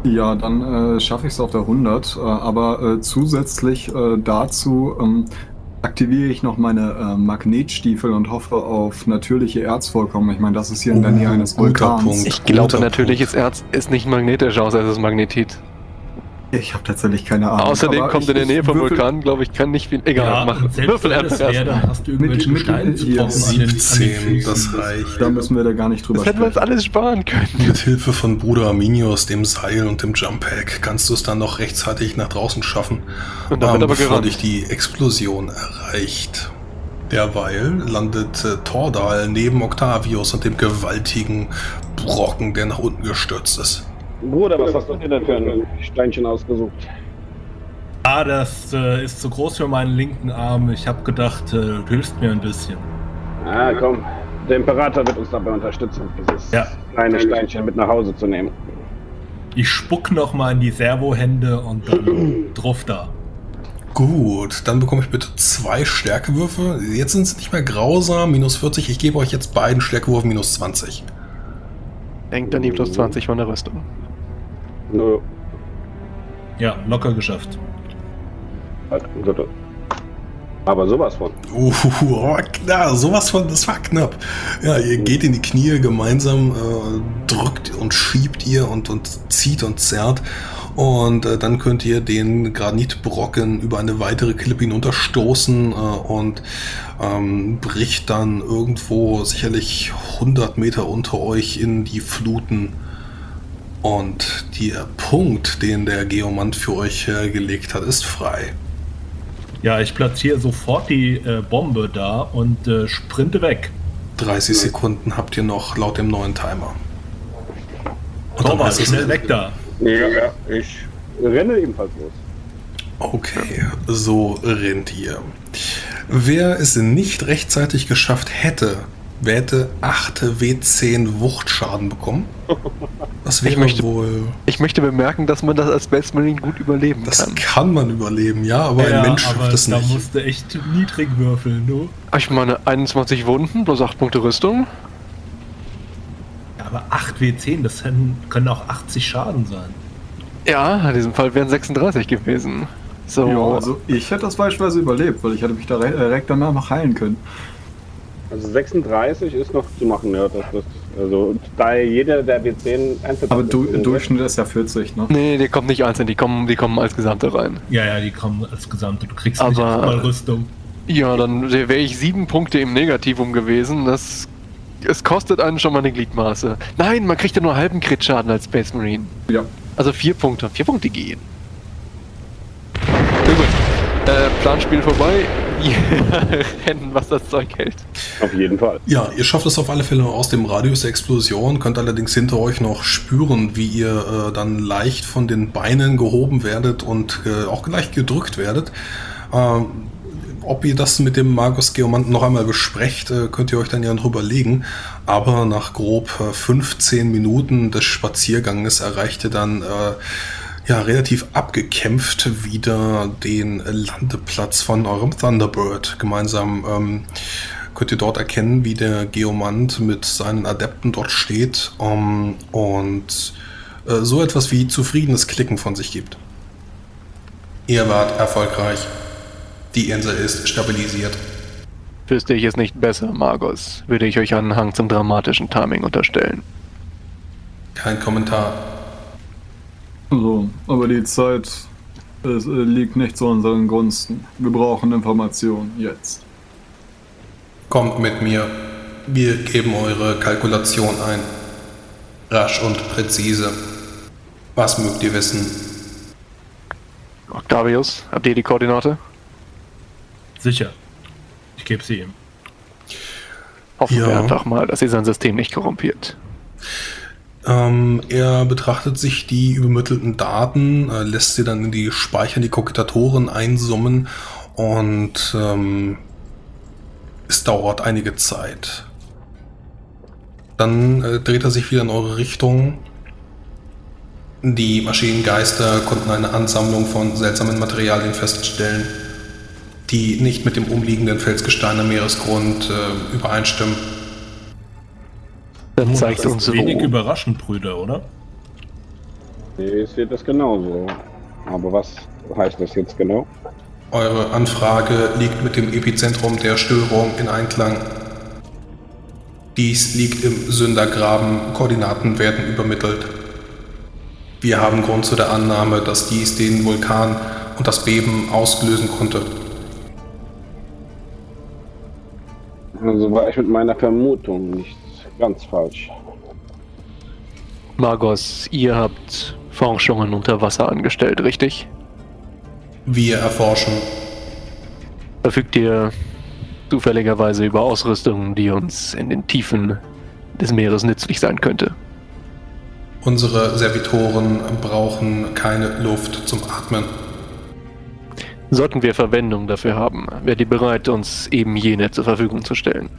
Ja, dann äh, schaffe ich es auf der 100. Äh, aber äh, zusätzlich äh, dazu ähm, aktiviere ich noch meine äh, Magnetstiefel und hoffe auf natürliche Erzvorkommen. Ich meine, das ist hier in der Oh, Nähe eines Vulkans. Ich glaube, natürliches Erz ist nicht magnetisch, außer es ist Magnetit. Ich habe tatsächlich keine Ahnung. Außerdem aber kommt ich- in der Nähe vom würfel- Vulkan, glaube ich, kann nicht viel. Egal, mach. und selbst Würfel einfach erst. dann hast du irgendwelche Mit- ja, den, an den 17, Füßen. das reicht. Da müssen wir da gar nicht drüber Das hätten wir uns sprechen. alles sparen können. Mit Hilfe von Bruder Arminius, dem Seil und dem Jump-Pack kannst du es dann noch rechtzeitig nach draußen schaffen, Und dann wird ähm, aber bevor gerannt. dich die Explosion erreicht. Derweil landet äh, Tordal neben Octavius und dem gewaltigen Brocken, der nach unten gestürzt ist. Bruder, was hast du dir denn für ein Steinchen ausgesucht? Ah, das äh, ist zu groß für meinen linken Arm. Ich habe gedacht, äh, du hilfst mir ein bisschen. Ah, komm. Der Imperator wird uns dabei unterstützen, dieses Ja. kleine Steinchen mit nach Hause zu nehmen. Ich spuck noch mal in die Servohände und dann drauf da. Gut, dann bekomme ich bitte zwei Stärkewürfe. Jetzt sind sie nicht mehr grausam, minus 40. Ich gebe euch jetzt beiden Stärkewürfen minus 20. Denkt an die plus 20 von der Rüstung. Nö. Ja, locker geschafft. Aber sowas von. Uh, oh, klar, sowas von, das war knapp. Ja, ihr geht in die Knie gemeinsam, äh, drückt und schiebt ihr und, und zieht und zerrt. Und äh, dann könnt ihr den Granitbrocken über eine weitere Klippe hinunterstoßen äh, und ähm, bricht dann irgendwo sicherlich 100 Meter unter euch in die Fluten. Und der Punkt, den der Geomant für euch äh, gelegt hat, ist frei. Ja, ich platziere sofort die äh, Bombe da und äh, sprinte weg. 30 Sekunden habt ihr noch laut dem neuen Timer. Und dann heißt es schnell weg da. Ja, ja, ich renne ebenfalls los. Okay, so rennt ihr. Wer es nicht rechtzeitig geschafft hätte, wer hätte 8 W10 Wuchtschaden bekommen? Das wäre Ich möchte- wohl. Ich möchte bemerken, dass man das als Space Marine gut überleben Das kann. kann man überleben, ja, aber ja, ein Mensch aber schafft es da nicht. musste echt niedrig würfeln, du. Ich meine, 21 Wunden plus 8 Punkte Rüstung. Ja, aber 8 W10, das können, können auch 80 Schaden sein. Ja, in diesem Fall wären 36 gewesen. So, Ja, also ich hätte das beispielsweise überlebt, weil ich hätte mich da re- direkt danach noch heilen können. Also 36 ist noch zu machen, ja. Das, das, also da jeder der W10 einzeln Aber du, Durchschnitt ist ja 40, ne? nee, die kommen nicht einzeln, die kommen, die kommen als Gesamte rein. Ja, ja, die kommen als Gesamte. Du kriegst nicht Aber- auch mal Rüstung. Ja, dann wäre ich sieben Punkte im Negativum gewesen. Das es kostet einen schon mal eine Gliedmaße. Nein, man kriegt ja nur halben Crit-Schaden als Space Marine. Ja. Also vier Punkte. Vier Punkte gehen. Na gut. Äh, Planspiel vorbei. Rennen, was das Zeug hält. Auf jeden Fall. Ja, ihr schafft es auf alle Fälle aus dem Radius der Explosion, könnt allerdings hinter euch noch spüren, wie ihr äh, dann leicht von den Beinen gehoben werdet und äh, auch leicht gedrückt werdet. Ähm, ob ihr das mit dem Magus Geomanten noch einmal besprecht, äh, könnt ihr euch dann ja drüber legen. Aber nach grob äh, 15 Minuten des Spazierganges erreicht ihr dann äh, ja relativ abgekämpft wieder den Landeplatz von eurem Thunderbird. Gemeinsam ähm, könnt ihr dort erkennen, wie der Geomant mit seinen Adepten dort steht. Um, und äh, so etwas wie zufriedenes Klicken von sich gibt. Ihr wart erfolgreich. Die Insel ist stabilisiert. Wüsste ich es nicht besser, Margos, würde ich euch einen Hang zum dramatischen Timing unterstellen. Kein Kommentar. So, aber die Zeit es, äh, liegt nicht zu unseren Gunsten. Wir brauchen Informationen jetzt. Kommt mit mir. Wir geben eure Kalkulation ein. Rasch und präzise. Was mögt ihr wissen? Octavius, habt ihr die Koordinate? Sicher. Ich gebe sie ihm. Hoffen wir Ja. einfach mal, dass ihr sein System nicht korrumpiert. Ähm, er betrachtet sich die übermittelten Daten, äh, lässt sie dann in die Speicher, in die Koketatoren einsummen und ähm, es dauert einige Zeit. Dann äh, dreht er sich wieder in eure Richtung. Die Maschinengeister konnten eine Ansammlung von seltsamen Materialien feststellen, die nicht mit dem umliegenden Felsgestein am Meeresgrund äh, übereinstimmen. Dann zeigt Das uns ist wenig wo. überraschend, Brüder, oder? Nee, ich sehe das genauso. Aber was heißt das jetzt genau? Eure Anfrage liegt mit dem Epizentrum der Störung in Einklang. Dies liegt im Sündergraben, Koordinaten werden übermittelt. Wir haben Grund zu der Annahme, dass dies den Vulkan und das Beben auslösen konnte. Also war ich mit meiner Vermutung nicht ganz falsch. Margos, ihr habt Forschungen unter Wasser angestellt, richtig? Wir erforschen. Verfügt ihr zufälligerweise über Ausrüstung, die uns in den Tiefen des Meeres nützlich sein könnte? Unsere Servitoren brauchen keine Luft zum Atmen. Sollten wir Verwendung dafür haben, wärt ihr bereit, uns eben jene zur Verfügung zu stellen?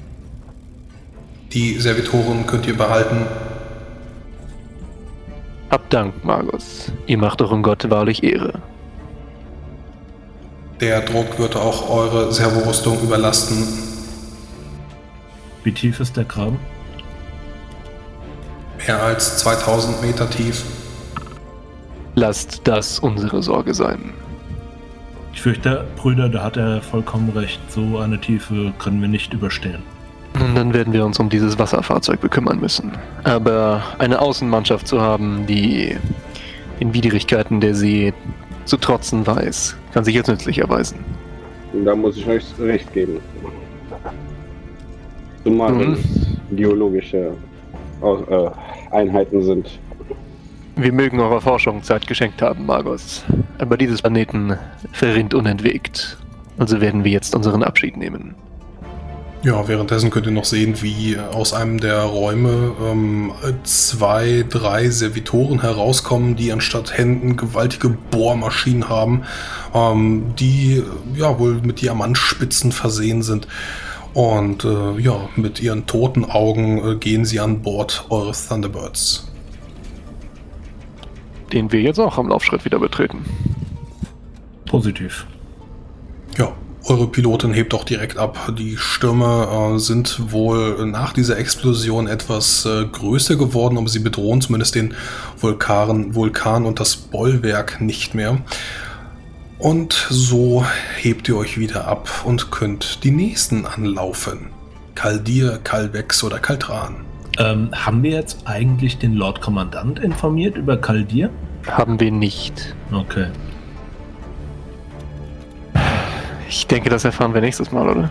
Die Servitoren könnt ihr behalten. Habt Dank, Margos. Ihr macht eurem Gott wahrlich Ehre. Der Druck wird auch eure Servorüstung überlasten. Wie tief ist der Graben? Mehr als 2000 Meter tief. Lasst das unsere Sorge sein. Ich fürchte, Brüder, da hat er vollkommen recht. So eine Tiefe können wir nicht überstehen. Nun, dann werden wir uns um dieses Wasserfahrzeug bekümmern müssen. Aber eine Außenmannschaft zu haben, die den Widrigkeiten der See zu trotzen weiß, kann sich jetzt nützlich erweisen. Und da muss ich euch recht geben. Zumal Mhm. geologische äh, Einheiten sind. Wir mögen eurer Forschung Zeit geschenkt haben, Magos. Aber dieses Planeten verrinnt unentwegt. Also werden wir jetzt unseren Abschied nehmen. Ja, währenddessen könnt ihr noch sehen, wie aus einem der Räume ähm, zwei, drei Servitoren herauskommen, die anstatt Händen gewaltige Bohrmaschinen haben, ähm, die ja wohl mit Diamantspitzen versehen sind. Und äh, ja, mit ihren toten Augen äh, gehen sie an Bord eures Thunderbirds. Den wir jetzt auch am Laufschritt wieder betreten. Positiv. Ja, eure Pilotin hebt auch direkt ab. Die Stürme äh, sind wohl nach dieser Explosion etwas äh, größer geworden, aber sie bedrohen zumindest den Vulkan, Vulkan und das Bollwerk nicht mehr. Und so hebt ihr euch wieder ab und könnt die nächsten anlaufen. Kaldir, Kalvex oder Kaltran. Ähm, haben wir jetzt eigentlich den Lord Kommandant informiert über Kaldir? Haben wir nicht. Okay. Ich denke, das erfahren wir nächstes Mal, oder?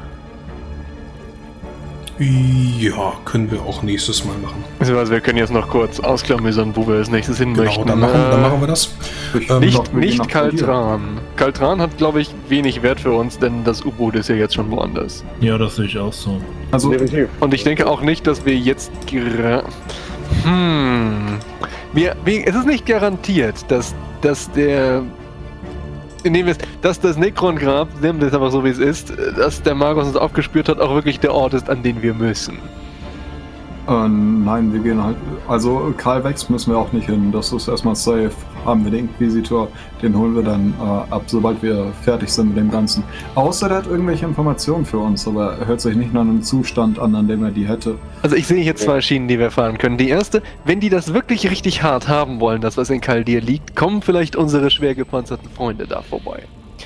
Ja, können wir auch nächstes Mal machen. Also wir können jetzt noch kurz ausklamüsern, wo wir als nächstes hin Genau, möchten. dann machen, Äh, dann machen wir das. Ähm, Nicht, nicht. Kaltran. Kaltran hat, glaube ich, wenig Wert für uns, denn das U-Boot ist ja jetzt schon woanders. Ja, das sehe ich auch so. Also, Definitiv. Und ich denke auch nicht, dass wir jetzt Hm. Wir, wir, es ist nicht garantiert, dass, dass der. Nehmen wir es, dass das Necron-Grab, nehmen wir es einfach so wie es ist, dass der Magus uns aufgespürt hat, auch wirklich der Ort ist, an den wir müssen. Äh, nein, wir gehen halt. Also Karl Wex müssen wir auch nicht hin. Das ist erstmal safe. Haben wir den Inquisitor, den holen wir dann äh, ab, sobald wir fertig sind mit dem Ganzen. Außer der hat irgendwelche Informationen für uns, aber er hört sich nicht nach einem Zustand an, an dem er die hätte. Also ich sehe hier zwei Schienen, die wir fahren können. Die erste, wenn die das wirklich richtig hart haben wollen, das was in Kaldir liegt, kommen vielleicht unsere schwer gepanzerten Freunde da vorbei.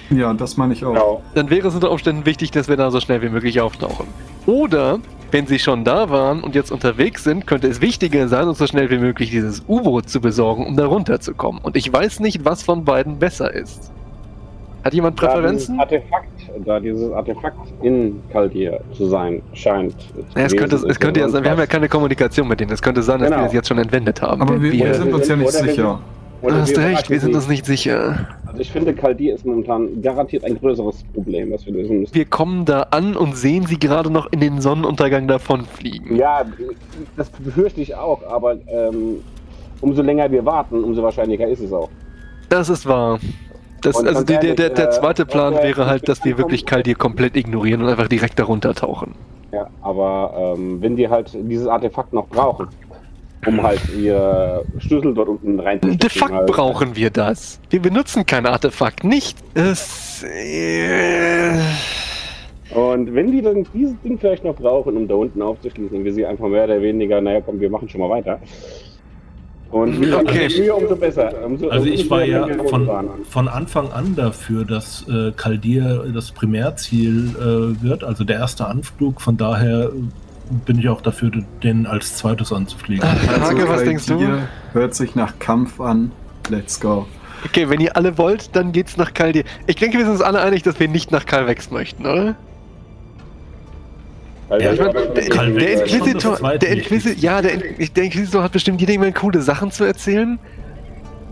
Ja, das meine ich auch. Genau. Dann wäre es unter Umständen wichtig, dass wir da so schnell wie möglich auftauchen. Oder, wenn sie schon da waren und jetzt unterwegs sind, könnte es wichtiger sein, uns so schnell wie möglich dieses U-Boot zu besorgen, um da runterzukommen. Und ich weiß nicht, was von beiden besser ist. Hat jemand Präferenzen? Da dieses Artefakt, da dieses Artefakt in Kaldir zu sein scheint. Ja, es könnte, es könnte ja sein, wir haben ja keine Kommunikation mit denen. Es könnte sein, dass Genau. wir das jetzt schon entwendet haben. Aber wir, wir wir, sind uns ja nicht sicher. Oder du hast recht, wir sind uns nicht sicher. Also ich finde, Kaldir ist momentan garantiert ein größeres Problem, was wir lösen müssen. Wir kommen da an und sehen sie gerade noch in den Sonnenuntergang davonfliegen. Ja, das befürchte ich auch, aber ähm, umso länger wir warten, umso wahrscheinlicher ist es auch. Das ist wahr. Das, Und also der, der, der, äh, zweite Plan wenn wir wäre halt, dass wir wirklich Kaldir komplett ignorieren und einfach direkt darunter tauchen. Ja, aber ähm, wenn die halt dieses Artefakt noch brauchen, um halt ihr Schlüssel dort unten reinzustecken. De facto halt, brauchen wir das. Wir benutzen kein Artefakt, nicht. Es, äh, Und wenn die dann dieses Ding vielleicht noch brauchen, um da unten aufzuschließen, und wir sie einfach mehr oder weniger, naja komm, wir machen schon mal weiter. Und je Okay. Mühe, umso besser. Umso, Also ich war ja von, von Anfang an dafür, dass äh, Kaldir das Primärziel äh, wird, also der erste Anflug. Von daher bin ich auch dafür, den als zweites anzufliegen. Frage, was denkst du? Hört sich nach Kampf an. Let's go. Okay, wenn ihr alle wollt, dann geht's nach Kaldir. Ich denke, wir sind uns alle einig, dass wir nicht nach Kalvex möchten, oder? Weil Ja, ich mein, der- Der, Inquisitor, der. Inquisitor, ja, der, der Inquisitor hat bestimmt jede Menge coole Sachen zu erzählen.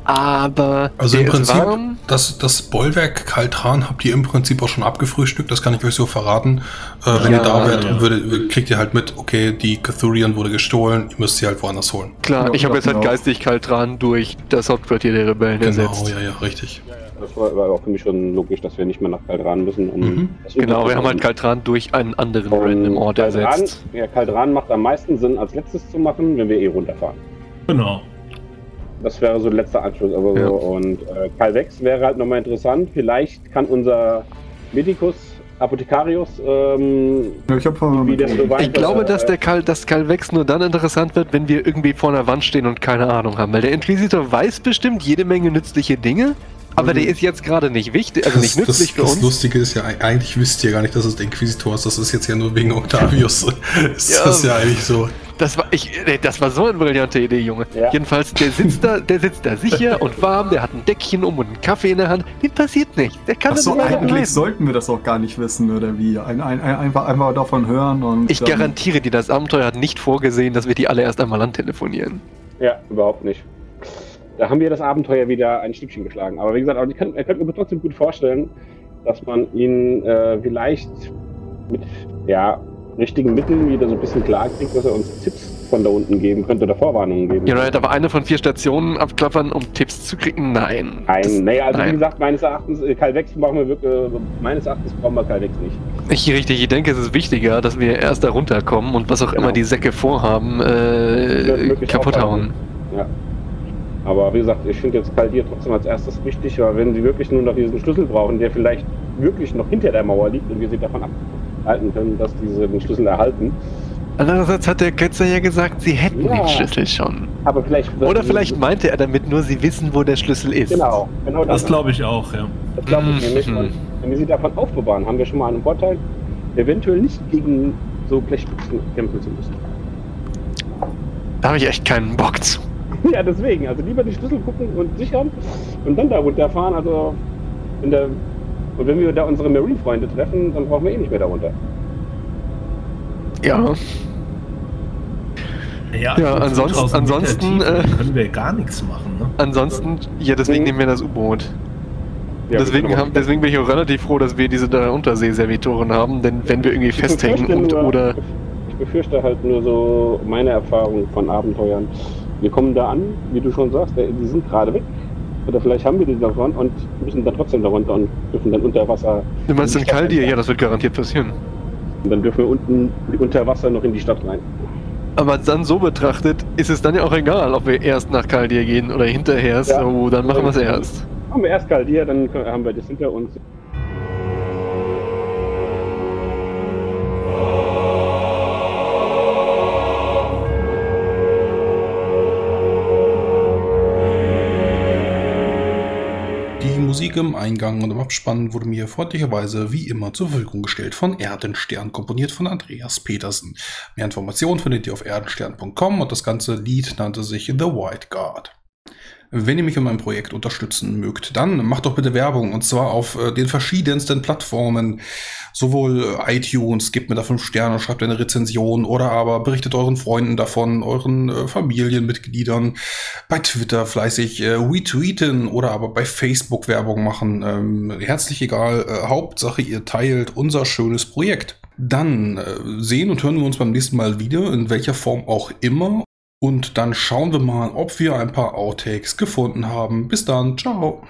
Aber Also im Prinzip, warm. das, das Bollwerk Kaltran habt ihr im Prinzip auch schon abgefrühstückt, das kann ich euch so verraten. Äh, wenn Ja, ihr da wärt, ja. würdet, kriegt ihr halt mit, okay, die Cathurian wurde gestohlen, ihr müsst sie halt woanders holen. Klar, Ja, ich habe jetzt halt auch. geistig kalt dran durch das Hauptquartier der Rebellen Genau, ersetzt. ja, ja, richtig. Das war, war auch für mich schon logisch, dass wir nicht mehr nach Kaldran müssen. Um Mhm. Genau, wir haben halt. Kaltran durch einen anderen Und random Ort Kaldran, ersetzt. ja, Kaldran macht am meisten Sinn, als letztes zu machen, wenn wir eh runterfahren. Genau. Das wäre so der letzte Anschluss. Aber Ja. so. Und äh, Calvex wäre halt nochmal interessant. Vielleicht kann unser Medicus Apothekarius ähm, Ja, ich so weit, Ich glaube, er, dass äh, der Kal das Kalvex nur dann interessant wird, wenn wir irgendwie vor einer Wand stehen und keine Ahnung haben. Weil der Inquisitor weiß bestimmt jede Menge nützliche Dinge, aber der ist jetzt gerade nicht wichtig, also nicht nützlich das, für das uns. Lustige ist ja, eigentlich wisst ihr gar nicht, dass es der Inquisitor ist. Das ist jetzt ja nur wegen Octavius. ist Ja. das ja eigentlich so. Das war, ich, das war so eine brillante Idee, Junge. Ja. Jedenfalls, der sitzt da, der sitzt da sicher und warm, der hat ein Deckchen um und einen Kaffee in der Hand. Dem passiert nichts. Der kann nicht eigentlich bleiben. sollten wir das auch gar nicht wissen, oder wie? Ein, ein, ein, einfach, einfach davon hören und. Ich garantiere dir, das Abenteuer hat nicht vorgesehen, dass wir die alle erst einmal antelefonieren. Ja, überhaupt nicht. Da haben wir das Abenteuer wieder ein Stückchen geschlagen. Aber wie gesagt, aber ich kann, ich kann mir trotzdem gut vorstellen, dass man ihn äh, vielleicht mit ja, richtigen Mitteln wieder so ein bisschen klar kriegt, dass er uns Tipps von da unten geben könnte oder Vorwarnungen geben Ja, right, aber eine von vier Stationen abklappern, um Tipps zu kriegen? Nein. Nein, naja, also wie nein. gesagt, meines Erachtens, äh, Calvex brauchen wir wirklich, äh, meines Erachtens brauchen wir Calvex nicht. Ich, richtig, ich denke, es ist wichtiger, dass wir erst da runterkommen und was auch Genau. immer die Säcke vorhaben, äh, kaputt hauen. Ja. Aber wie gesagt, ich finde jetzt Kaldir trotzdem als erstes wichtig, weil wenn sie wirklich nur noch diesen Schlüssel brauchen, der vielleicht wirklich noch hinter der Mauer liegt und wir sie davon abhalten können, dass diese den Schlüssel erhalten. Andererseits hat der Ketzer ja gesagt, sie hätten Ja. den Schlüssel schon. Aber vielleicht. Oder vielleicht meinte er damit nur, sie wissen, wo der Schlüssel ist. Genau, genau das. Das glaube ich auch, ja. Das glaube ich nämlich. Mhm. Und wenn wir sie davon aufbewahren, haben wir schon mal einen Vorteil, eventuell nicht gegen so Blechspitzen kämpfen zu müssen. Da habe ich echt keinen Bock zu. Ja, deswegen. Also lieber die Schlüssel gucken und sichern und dann da runterfahren. Also, in der, und wenn wir da unsere Marine-Freunde treffen, dann brauchen wir eh nicht mehr da runter. Ja, Ja, Ja, ansonsten- 2000 Meter ansonsten, äh, können wir gar nichts machen, ne? ansonsten, ja, deswegen Mhm. nehmen wir das U-Boot. Ja, deswegen, haben, deswegen bin ich auch relativ froh, dass wir diese drei Unterseeservitoren haben, denn wenn wir irgendwie Ich festhängen und nur- oder. Ich befürchte halt nur so meine Erfahrung von Abenteuern. Wir kommen da an, wie du schon sagst, die sind gerade weg. Oder vielleicht haben wir die davon und müssen dann trotzdem darunter und dürfen dann unter Wasser. Du meinst in Kaldir? Ja, das wird garantiert passieren. Und dann dürfen wir unten unter Wasser noch in die Stadt rein. Aber dann so betrachtet, ist es dann ja auch egal, ob wir erst nach Kaldir gehen oder hinterher. Ja. So, dann machen wir es erst. Haben wir erst Kaldir, dann haben wir das hinter uns. Im Eingang und im Abspann wurde mir freundlicherweise wie immer zur Verfügung gestellt von Erdenstern, komponiert von Andreas Petersen. Mehr Informationen findet ihr auf erdenstern.com und das ganze Lied nannte sich The White Guard. Wenn ihr mich in meinem Projekt unterstützen mögt, dann macht doch bitte Werbung und zwar auf äh, den verschiedensten Plattformen, sowohl äh, iTunes, gebt mir da fünf Sterne, schreibt eine Rezension oder aber berichtet euren Freunden davon, euren äh, Familienmitgliedern, bei Twitter fleißig äh, retweeten oder aber bei Facebook Werbung machen. Ähm, herzlich egal, äh, Hauptsache ihr teilt unser schönes Projekt. Dann äh, sehen und hören wir uns beim nächsten Mal wieder, in welcher Form auch immer. Und dann schauen wir mal, ob wir ein paar Outtakes gefunden haben. Bis dann, ciao.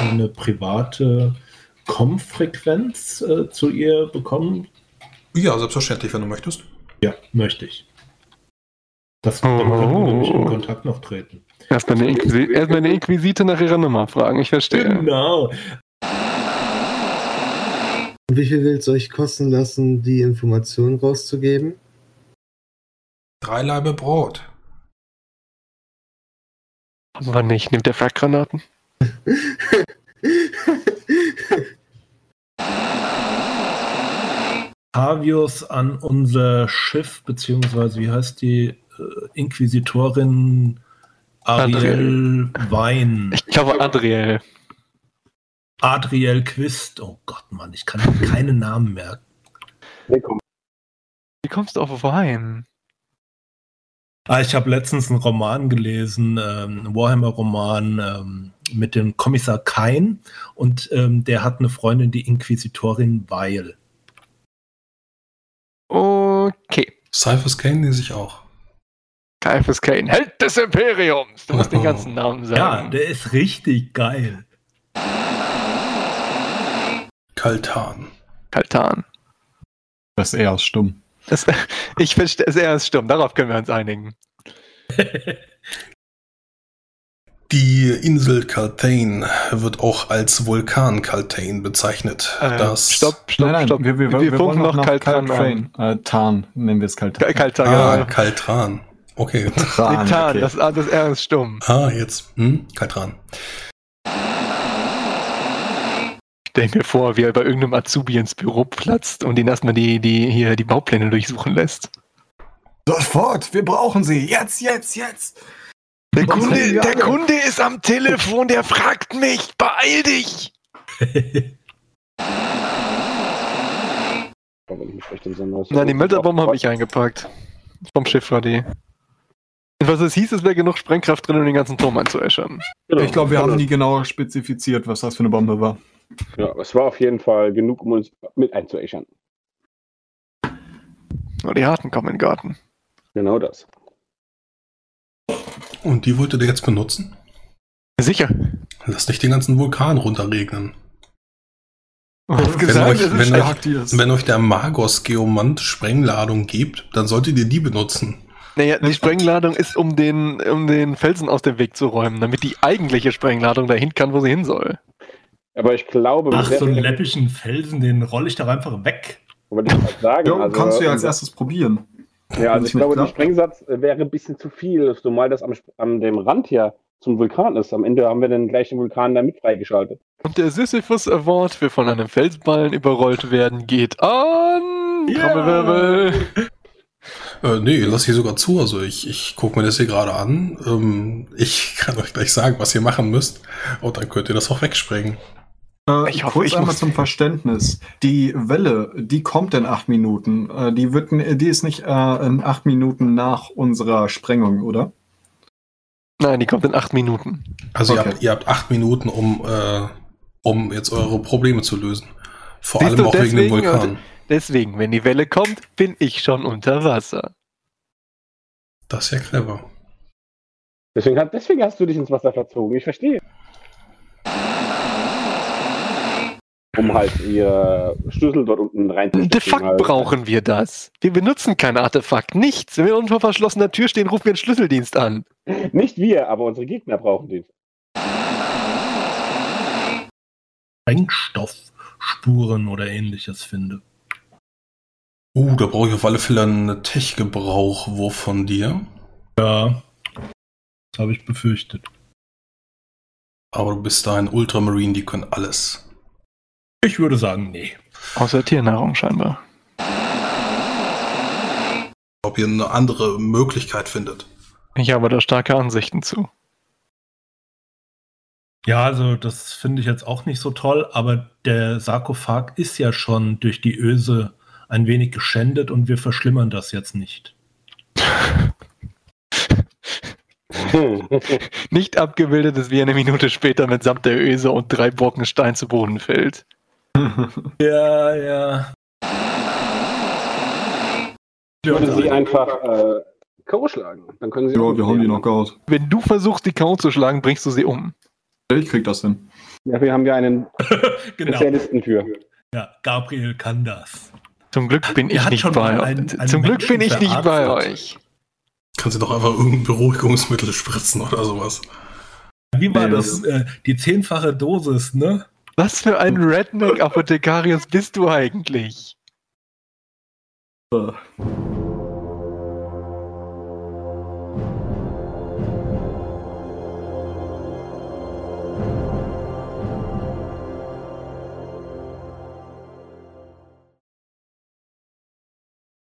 Eine private Com-Frequenz äh, zu ihr bekommen? Ja, selbstverständlich, wenn du möchtest. Ja, möchte ich. Das dann können wir nämlich in Oh. Kontakt noch treten. Erstmal eine, Inquisi erstmal eine Inquisite nach ihrer Nummer fragen, ich verstehe. Genau. Und wie viel will es euch kosten lassen, die Informationen rauszugeben? Drei Laibe Brot. Wir nicht. Nimmt der Flakgranaten? Pavius an unser Schiff, beziehungsweise wie heißt die äh, Inquisitorin Ariel Wein. Ich glaube Adriel. Adriel Quist. Oh Gott, Mann, ich kann mir keine Namen merken. Wie kommst du auf Wein? Ah, ich habe letztens einen Roman gelesen, ähm, einen Warhammer-Roman ähm, mit dem Kommissar Kain und ähm, der hat eine Freundin, die Inquisitorin Weil. Okay. Cyphers Kane lese ich auch. Caiaphas Kane, Held des Imperiums. Du musst den ganzen Namen Ja, sagen. der ist richtig geil. Kaltan. Kaltan. Das ist stumm. Das, ich verstehe, er ist stumm, darauf können wir uns einigen. Die Insel Kaltain wird auch als Vulkan Kaltain bezeichnet. Äh, das stopp, stopp, nein, nein, stopp. wir, wir, wir, wir wollen funken noch nach Kaltan an. Caltrain. Äh, Tarn, nennen wir es Kaltan. Ka- Kaltan, Ah, genau. Kaltran. Okay. Tran, Kaltan, okay. das, ah, das R ist stumm. Ah, jetzt. Hm? Kaltran. Denke mir vor, wie er bei irgendeinem Azubi ins Büro platzt und ihn erstmal die, die, hier die Baupläne durchsuchen lässt. Sofort, wir brauchen sie. Jetzt, jetzt, jetzt. Der Kunde, der? Kunde ist am Telefon, der fragt mich. Beeil dich! Nein, die Melderbombe habe ich eingepackt. Vom Schiff war die. Was es hieß, es wäre genug Sprengkraft drin, um den ganzen Turm einzuäschern. Genau. Ich glaube, wir haben nie genauer spezifiziert, was das für eine Bombe war. Ja, es war auf jeden Fall genug, um uns mit einzuäschern. Oh, die Harten kommen in den Garten. Genau das. Und die wollt ihr jetzt benutzen? Sicher. Lasst nicht den ganzen Vulkan runterregnen. Hast Wenn gesagt, euch- wenn euch-. Wenn euch der Magos-Geomant Sprengladung gibt, dann solltet ihr die benutzen. Naja, die Sprengladung ist, um den, um den Felsen aus dem Weg zu räumen, damit die eigentliche Sprengladung dahin kann, wo sie hin soll. Aber ich glaube, Ach, so einen läppischen Felsen, den rolle ich doch einfach weg. wollte ich gerade sagen. Ja, also, kannst du ja als erstes probieren. Ja, also ich glaube, der. Sprengsatz äh, wäre ein bisschen zu viel, zumal das am, an dem Rand hier zum Vulkan ist. Am Ende haben wir dann gleich den Vulkan da mit freigeschaltet. Und der Sisyphus Award will von einem Felsballen überrollt werden, geht an. Ja. Trommelwirbel. Äh, nee, lass ich sogar zu. Also ich, ich gucke mir das hier gerade an. Ähm, ich kann euch gleich sagen, was ihr machen müsst. Und dann könnt ihr das auch wegsprengen. Äh, Ich hoffe, kurz ich einmal zum Verständnis. Die Welle, die kommt in acht Minuten. Äh, die, wird, die ist nicht äh, in acht Minuten nach unserer Sprengung, oder? Nein, die kommt in acht Minuten. Also ihr, Okay. habt, ihr habt acht Minuten, um, äh, um jetzt eure Probleme zu lösen. Vor Siehst allem du, auch wegen dem deswegen- Vulkan. Deswegen, wenn die Welle kommt, bin ich schon unter Wasser. Das ist ja clever. Deswegen, deswegen hast du dich ins Wasser verzogen. Ich verstehe. Um halt ihr Schlüssel dort unten reinzustecken. De facto halt. brauchen wir das. Wir benutzen kein Artefakt, nichts. Wenn wir unter verschlossener Tür stehen, rufen wir den Schlüsseldienst an. Nicht wir, aber unsere Gegner brauchen den. Sprengstoffspuren oder ähnliches finde. Uh, da brauche ich auf alle Fälle einen Tech-Gebrauchwurf von dir. Ja, das habe ich befürchtet. Aber du bist da ein Ultramarine, die können alles. Ich würde sagen, nee. Außer Tiernahrung scheinbar. Ob ihr eine andere Möglichkeit findet. Ich habe da starke Ansichten zu. Ja, also das finde ich jetzt auch nicht so toll, aber der Sarkophag ist ja schon durch die Öse ein wenig geschändet und wir verschlimmern das jetzt nicht. Nicht abgebildet ist, wie er eine Minute später mitsamt der Öse und drei Brocken Stein zu Boden fällt. Ja, ja. Ich würde sie einfach äh, K.O. schlagen. Dann können sie Ja, wir haben die Knockout. Wenn du versuchst, die K.O. zu schlagen, bringst du sie um. Ich krieg das hin. Dafür haben wir einen genau. Spezialisten für. Ja, Gabriel kann das. Zum Glück bin Er ich nicht schon bei euch. Zum Glück bin ich nicht bei euch. Kannst du doch einfach irgendein Beruhigungsmittel spritzen oder sowas. Wie war Nee, das? das- Äh, die zehnfache Dosis, ne? Was für ein Redneck-Apothekarius bist du eigentlich? Äh,